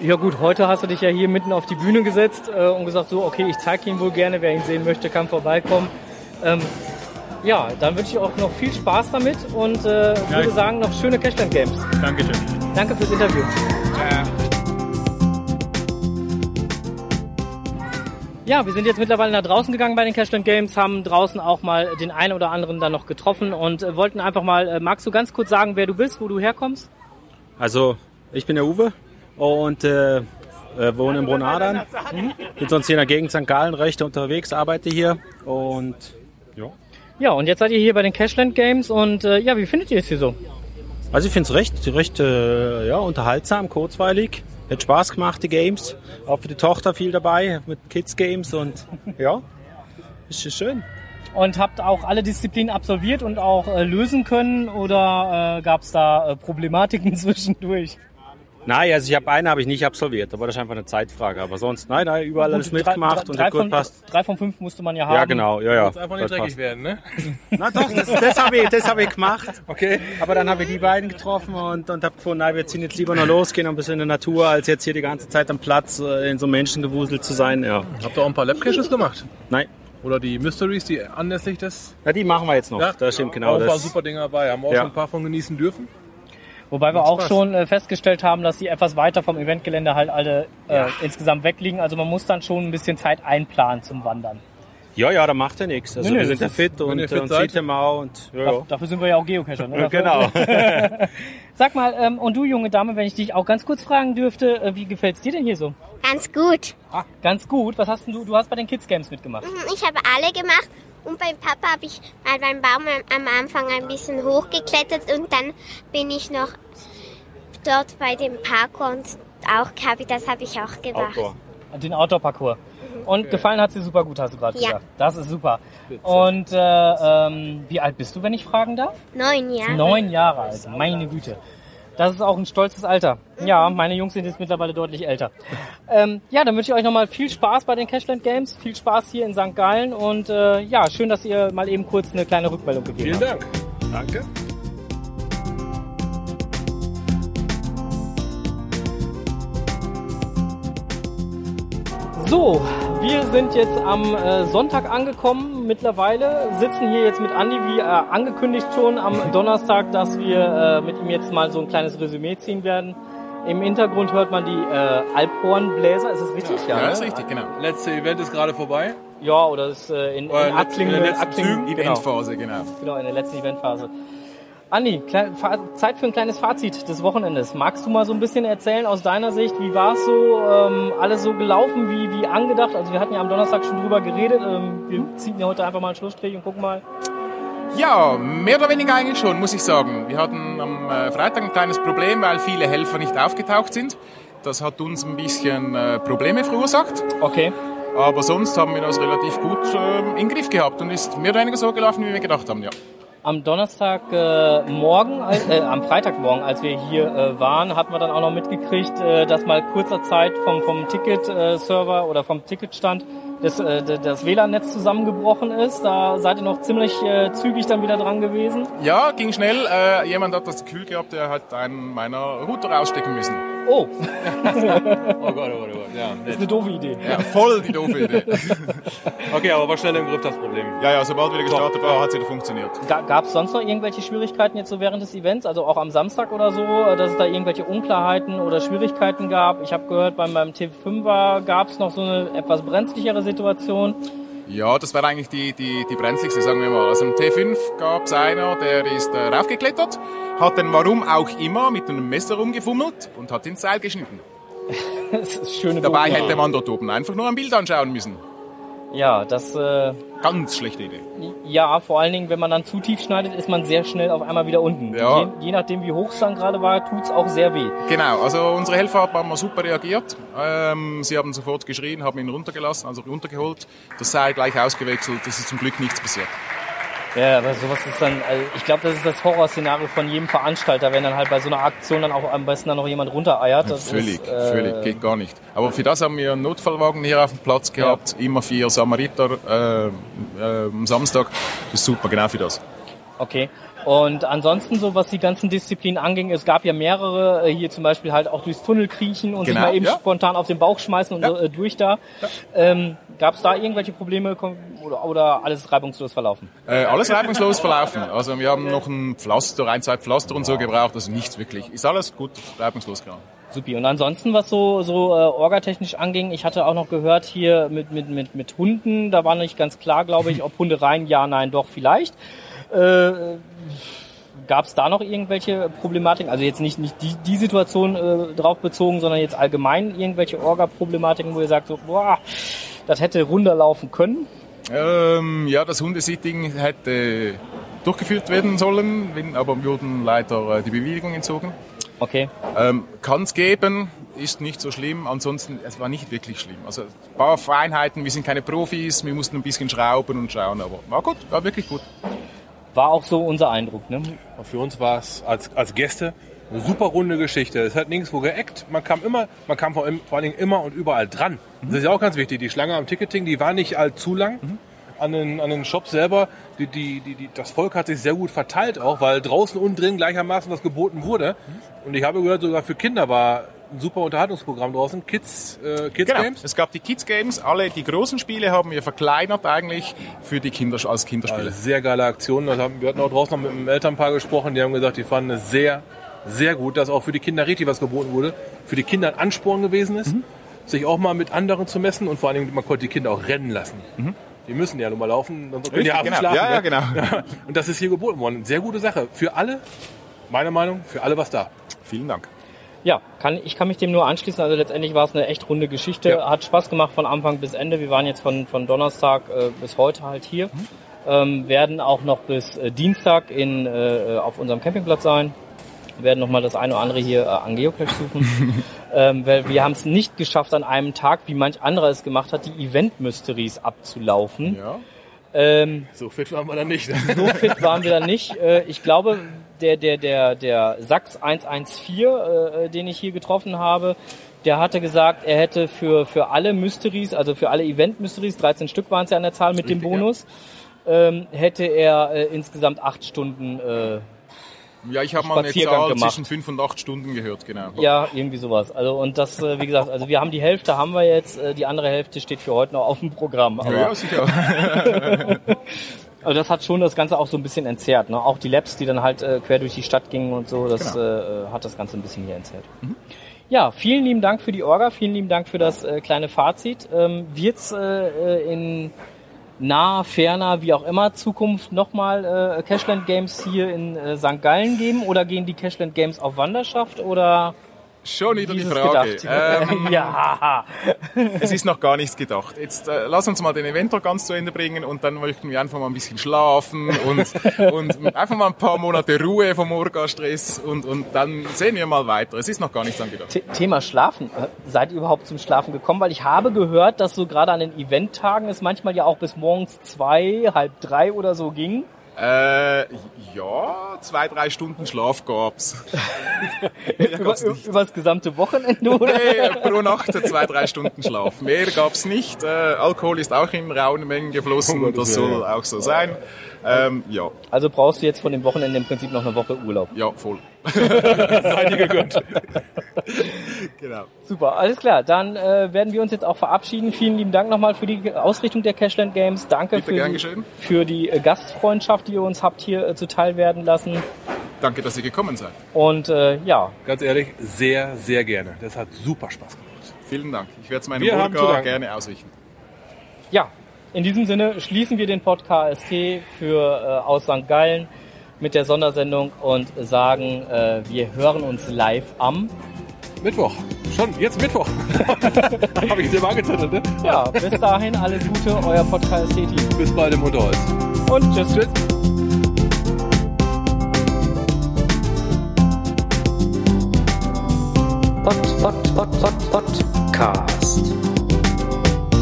Ja gut, heute hast du dich ja hier mitten auf die Bühne gesetzt äh, und gesagt, so, okay, ich zeige ihn wohl gerne, wer ihn sehen möchte, kann vorbeikommen. Ähm, ja, dann wünsche ich auch noch viel Spaß damit und äh, würde ich- sagen, noch schöne Cashland Games. Dankeschön. Danke fürs Interview. Ja, wir sind jetzt mittlerweile nach draußen gegangen bei den Cashland Games, haben draußen auch mal den einen oder anderen dann noch getroffen und äh, wollten einfach mal, äh, magst du ganz kurz sagen, wer du bist, wo du herkommst? Also, ich bin der Uwe und äh, äh, wohne in Brunadern. Bin sonst hier in der Gegend St. Gallen recht unterwegs, arbeite hier und ja. Ja, und jetzt seid ihr hier bei den Cashland Games und äh, ja, wie findet ihr es hier so? Also ich finde es recht, recht äh, ja, unterhaltsam, kurzweilig. Hat Spaß gemacht, die Games. Auch für die Tochter viel dabei, mit Kids Games und ja, ist schön. Und habt auch alle Disziplinen absolviert und auch äh, lösen können oder äh, gab es da äh, Problematiken zwischendurch? Nein, also ich habe eine habe ich nicht absolviert, aber das ist einfach eine Zeitfrage. Aber sonst, nein, nein, überall Gut, alles drei- mitgemacht drei- und drei hat gut von- passt. Drei von fünf musste man ja haben. Ja, genau, ja, ja. Muss einfach nicht das dreckig passt. werden, ne? Na doch, das, das habe ich, das hab ich gemacht. Okay. Aber dann habe ich die beiden getroffen und, und habe gefunden, nein, wir ziehen jetzt lieber noch losgehen, ein bisschen in der Natur, als jetzt hier die ganze Zeit am Platz äh, in so Menschengewusel zu sein. Ja. Habt ihr auch ein paar Labcaches gemacht? Nein. Oder die Mysteries, die anlässlich des... Ja, die machen wir jetzt noch. Ja, das stimmt genau. Auch ein paar super Dinge dabei. Haben auch Ja. schon ein paar von genießen dürfen. Wobei wir auch Spaß. schon äh, festgestellt haben, dass die etwas weiter vom Eventgelände halt alle äh, Ja. insgesamt wegliegen. Also man muss dann schon ein bisschen Zeit einplanen zum Wandern. Ja, ja, da macht er nichts. Also Nö, nö, wir sind ja das ist- fit und, fit und seid. sieht ihm auch und ja, ja. Dafür, sind wir ja auch Geocacher. Ne? Ja, genau. Sag mal, ähm, und du junge Dame, wenn ich dich auch ganz kurz fragen dürfte, äh, wie gefällt's dir denn hier so? Ganz gut. Ah, ganz gut. Was hast denn du? Du hast bei den Kids Games mitgemacht. Mhm, Ich habe alle gemacht und beim Papa habe ich mal beim Baum am- Anfang ein bisschen hochgeklettert und dann bin ich noch dort bei dem Parkour und auch habe das habe ich auch gemacht. Den Outdoor-Parcours. Und gefallen hat sie super gut, hast du gerade Ja. gesagt. Das ist super. Und äh, ähm, wie alt bist du, wenn ich fragen darf? Neun Jahre. Neun Jahre alt. Meine Güte. Das ist auch ein stolzes Alter. Ja, meine Jungs sind jetzt mittlerweile deutlich älter. Ähm, ja, dann wünsche ich euch nochmal viel Spaß bei den Cashland Games, viel Spaß hier in St. Gallen und äh, ja, schön, dass ihr mal eben kurz eine kleine Rückmeldung gegeben Vielen habt. Dank. Danke. So, wir sind jetzt am äh, Sonntag angekommen mittlerweile, sitzen hier jetzt mit Andi, wie äh, angekündigt schon am Donnerstag, dass wir äh, mit ihm jetzt mal so ein kleines Resümee ziehen werden. Im Hintergrund hört man die äh, Alphornbläser, ist das richtig? Ja, ne? ist richtig, genau. Letzte Event ist gerade vorbei. Ja, oder ist äh, in, Oder in in den letzten Attlingen- Zügen, Eventphase, genau. Genau, in der letzten Eventphase. Andi, Zeit für ein kleines Fazit des Wochenendes. Magst du mal so ein bisschen erzählen aus deiner Sicht, wie war es so, ähm, alles so gelaufen, wie, wie angedacht? Also wir hatten ja am Donnerstag schon drüber geredet. Ähm, wir ziehen ja heute einfach mal einen Schlussstrich und gucken mal. Ja, mehr oder weniger eigentlich schon, muss ich sagen. Wir hatten am äh, Freitag ein kleines Problem, weil viele Helfer nicht aufgetaucht sind. Das hat uns ein bisschen äh, Probleme verursacht. Okay. Aber sonst haben wir das relativ gut äh, in den Griff gehabt und ist mehr oder weniger so gelaufen, wie wir gedacht haben, ja. Am Donnerstag äh, morgen, als- äh, am Freitagmorgen, als wir hier äh, waren, hatten wir dann auch noch mitgekriegt, äh, dass mal kurzer Zeit vom, vom Ticket-Server oder vom Ticketstand das, äh, das WLAN-Netz zusammengebrochen ist. Da seid ihr noch ziemlich äh, zügig dann wieder dran gewesen. Ja, ging schnell. Äh, jemand hat das Gefühl gehabt, er hat einen meiner Router rausstecken müssen. Oh. oh Gott, oh Gott, oh Gott. Ja, Das ist eine doofe Idee. Ja, voll die doofe Idee. Okay, aber war schnell im Griff das Problem. Ja, ja, sobald wieder gestartet war, hat es wieder funktioniert. Gab es sonst noch irgendwelche Schwierigkeiten jetzt so während des Events, also auch am Samstag oder so, äh, dass es da irgendwelche Unklarheiten oder Schwierigkeiten gab? Ich habe gehört, beim, beim T5er gab es noch so eine etwas brenzlichere Situation. Ja, das war eigentlich die, die, die brenzligste, sagen wir mal. Also im T5 gab es einer, der ist äh, raufgeklettert, hat dann warum auch immer mit einem Messer rumgefummelt und hat den Seil geschnitten. das ist schöne Dabei Doofe. hätte man dort oben einfach nur ein Bild anschauen müssen. Ja, das... Äh, Ganz schlechte Idee. ja, vor allen Dingen, wenn man dann zu tief schneidet, ist man sehr schnell auf einmal wieder unten. Ja. Je, je nachdem, wie hoch es dann gerade war, tut's auch sehr weh. Genau, also unsere Helfer haben mal super reagiert. Ähm, sie haben sofort geschrien, haben ihn runtergelassen, also runtergeholt, das Seil gleich ausgewechselt, es ist zum Glück nichts passiert. Ja, aber sowas ist dann, also ich glaube, das ist das Horrorszenario von jedem Veranstalter, wenn dann halt bei so einer Aktion dann auch am besten dann noch jemand runtereiert. Das völlig, ist, äh, völlig, geht gar nicht. Aber für das haben wir einen Notfallwagen hier auf dem Platz gehabt, immer vier Samariter äh, äh, am Samstag. Das ist super, genau für das. Okay. Und ansonsten so, was die ganzen Disziplinen anging, es gab ja mehrere, äh, hier zum Beispiel halt auch durchs Tunnel kriechen und sich Genau, mal eben ja. spontan auf den Bauch schmeißen und so, äh, durch da. Ähm, Gab es da irgendwelche Probleme oder, oder alles reibungslos verlaufen? Äh, alles reibungslos verlaufen. Also wir haben noch ein Pflaster, ein, zwei Pflaster und so gebraucht, also nichts wirklich. Ist alles gut reibungslos gegangen. Supi. Und ansonsten, was so, so äh, orgatechnisch anging, ich hatte auch noch gehört hier mit, mit, mit, mit Hunden, da war nicht ganz klar, glaube ich, ob Hunde rein, ja, nein, doch, vielleicht. Äh, Gab es da noch irgendwelche Problematiken? Also jetzt nicht, nicht die, die Situation äh, drauf bezogen, sondern jetzt allgemein irgendwelche Orga-Problematiken, wo ihr sagt, so, boah, das hätte runterlaufen können? Ähm, ja, das Hundesitting hätte durchgeführt werden sollen, aber wurden leider äh, die Bewilligung entzogen. Okay. Ähm, Kann es geben, ist nicht so schlimm. Ansonsten, es war nicht wirklich schlimm. Also ein paar Feinheiten, wir sind keine Profis, wir mussten ein bisschen schrauben und schauen, aber war gut, war wirklich gut. War auch so unser Eindruck, ne? Für uns war es als, als Gäste eine super runde Geschichte. Es hat nirgendwo geeckt. Man kam immer, man kam vor, allem- vor allen Dingen immer und überall dran. Das ist ja auch ganz wichtig. Die Schlange am Ticketing, die war nicht allzu lang. An den, an den Shops selber, die, die, die, die, das Volk hat sich sehr gut verteilt auch, weil draußen und drin gleichermaßen was geboten wurde. Und ich habe gehört, sogar für Kinder war ein super Unterhaltungsprogramm draußen. Kids, äh, Kids genau. Games. Es gab die Kids Games, alle die großen Spiele haben wir verkleinert eigentlich für die Kinder als Kinderspiele. Also sehr geile Aktion. Das haben, wir hatten auch draußen noch mit einem Elternpaar gesprochen, die haben gesagt, die fanden es sehr, sehr gut, dass auch für die Kinder richtig was geboten wurde, für die Kinder ein Ansporn gewesen ist, sich auch mal mit anderen zu messen und vor allen Dingen, man konnte die Kinder auch rennen lassen. Die müssen ja nun mal laufen, sonst können die abends genau. schlafen. Ja, ja, ne? genau. Und das ist hier geboten worden. Sehr gute Sache. Für alle, meiner Meinung, für alle was da. Vielen Dank. Ja, kann, ich kann mich dem nur anschließen. Also letztendlich war es eine echt runde Geschichte. Hat Spaß gemacht von Anfang bis Ende. Wir waren jetzt von, von Donnerstag äh, bis heute halt hier. Ähm, werden auch noch bis äh, Dienstag in, äh, auf unserem Campingplatz sein. Werden noch mal das eine oder andere hier äh, an Geocache suchen. ähm, weil wir haben es nicht geschafft, an einem Tag, wie manch anderer es gemacht hat, die Event-Mysteries abzulaufen. Ja. Ähm, So fit waren wir dann nicht. so fit waren wir dann nicht. Äh, ich glaube, der, der, der, der Sachs 114, äh, den ich hier getroffen habe, der hatte gesagt, er hätte für, für alle Mysteries, also für alle Event-Mysteries, 13 Stück waren es ja an der Zahl mit dem Bonus, ähm, hätte er äh, insgesamt acht Stunden äh, Ja, ich habe mal eine Zahl gemacht. zwischen fünf und acht Stunden gehört, genau. Ja, irgendwie sowas. Also und das, äh, wie gesagt, also wir haben die Hälfte haben wir jetzt, äh, die andere Hälfte steht für heute noch auf dem Programm. Ja, ja, sicher. Also das hat schon das Ganze auch so ein bisschen entzerrt. Ne? Auch die Labs, die dann halt äh, quer durch die Stadt gingen und so, das Genau. äh, hat das Ganze ein bisschen hier entzerrt. Ja, vielen lieben Dank für die Orga, vielen lieben Dank für das äh, kleine Fazit. Ähm, Wird es äh, äh, in naher, ferner, wie auch immer Zukunft nochmal äh, Cashland Games hier in äh, St. Gallen geben oder gehen die Cashland Games auf Wanderschaft oder Schon wieder wie die Frage. Ähm, ja. Es ist noch gar nichts gedacht. Jetzt äh, lass uns mal den Event noch ganz zu Ende bringen und dann möchten wir einfach mal ein bisschen schlafen und, und einfach mal ein paar Monate Ruhe vom Orga-Stress und, und dann sehen wir mal weiter. Es ist noch gar nichts angedacht. The- Thema Schlafen. Äh, Seid ihr überhaupt zum Schlafen gekommen? Weil ich habe gehört, dass so gerade an den Eventtagen es manchmal ja auch bis morgens zwei, halb drei oder so ging. Äh, ja, zwei, drei Stunden Schlaf gab's. Über, über das gesamte Wochenende, oder? Nee, pro Nacht zwei, drei Stunden Schlaf. Mehr gab's nicht. Äh, Alkohol ist auch in rauen Mengen geflossen. Oh das soll auch so sein. Ähm, ja, Also brauchst du jetzt von dem Wochenende im Prinzip noch eine Woche Urlaub. ja, voll. Sei dir gegönnt. genau. Super, alles klar. Dann äh, werden wir uns jetzt auch verabschieden. Vielen lieben Dank nochmal für die Ausrichtung der Cashland Games. Danke für die, für die äh, Gastfreundschaft, die ihr uns habt hier äh, zuteil werden lassen. Danke, dass ihr gekommen seid. Und äh, ja, Ganz ehrlich, sehr, sehr gerne. Das hat super Spaß gemacht. Vielen Dank. Ich werde es meinem Burger gerne ausrichten. Ja, in diesem Sinne schließen wir den Podcast für äh, aus St. Gallen mit der Sondersendung und sagen, äh, wir hören uns live am Mittwoch. Schon, jetzt Mittwoch. Habe ich dir mal angezündet, ne? Ja, bis dahin alles Gute, euer Podcast Team. Bis bald im Unterholz. Und tschüss. tschüss. Pod, pod, pod, pod, Podcast.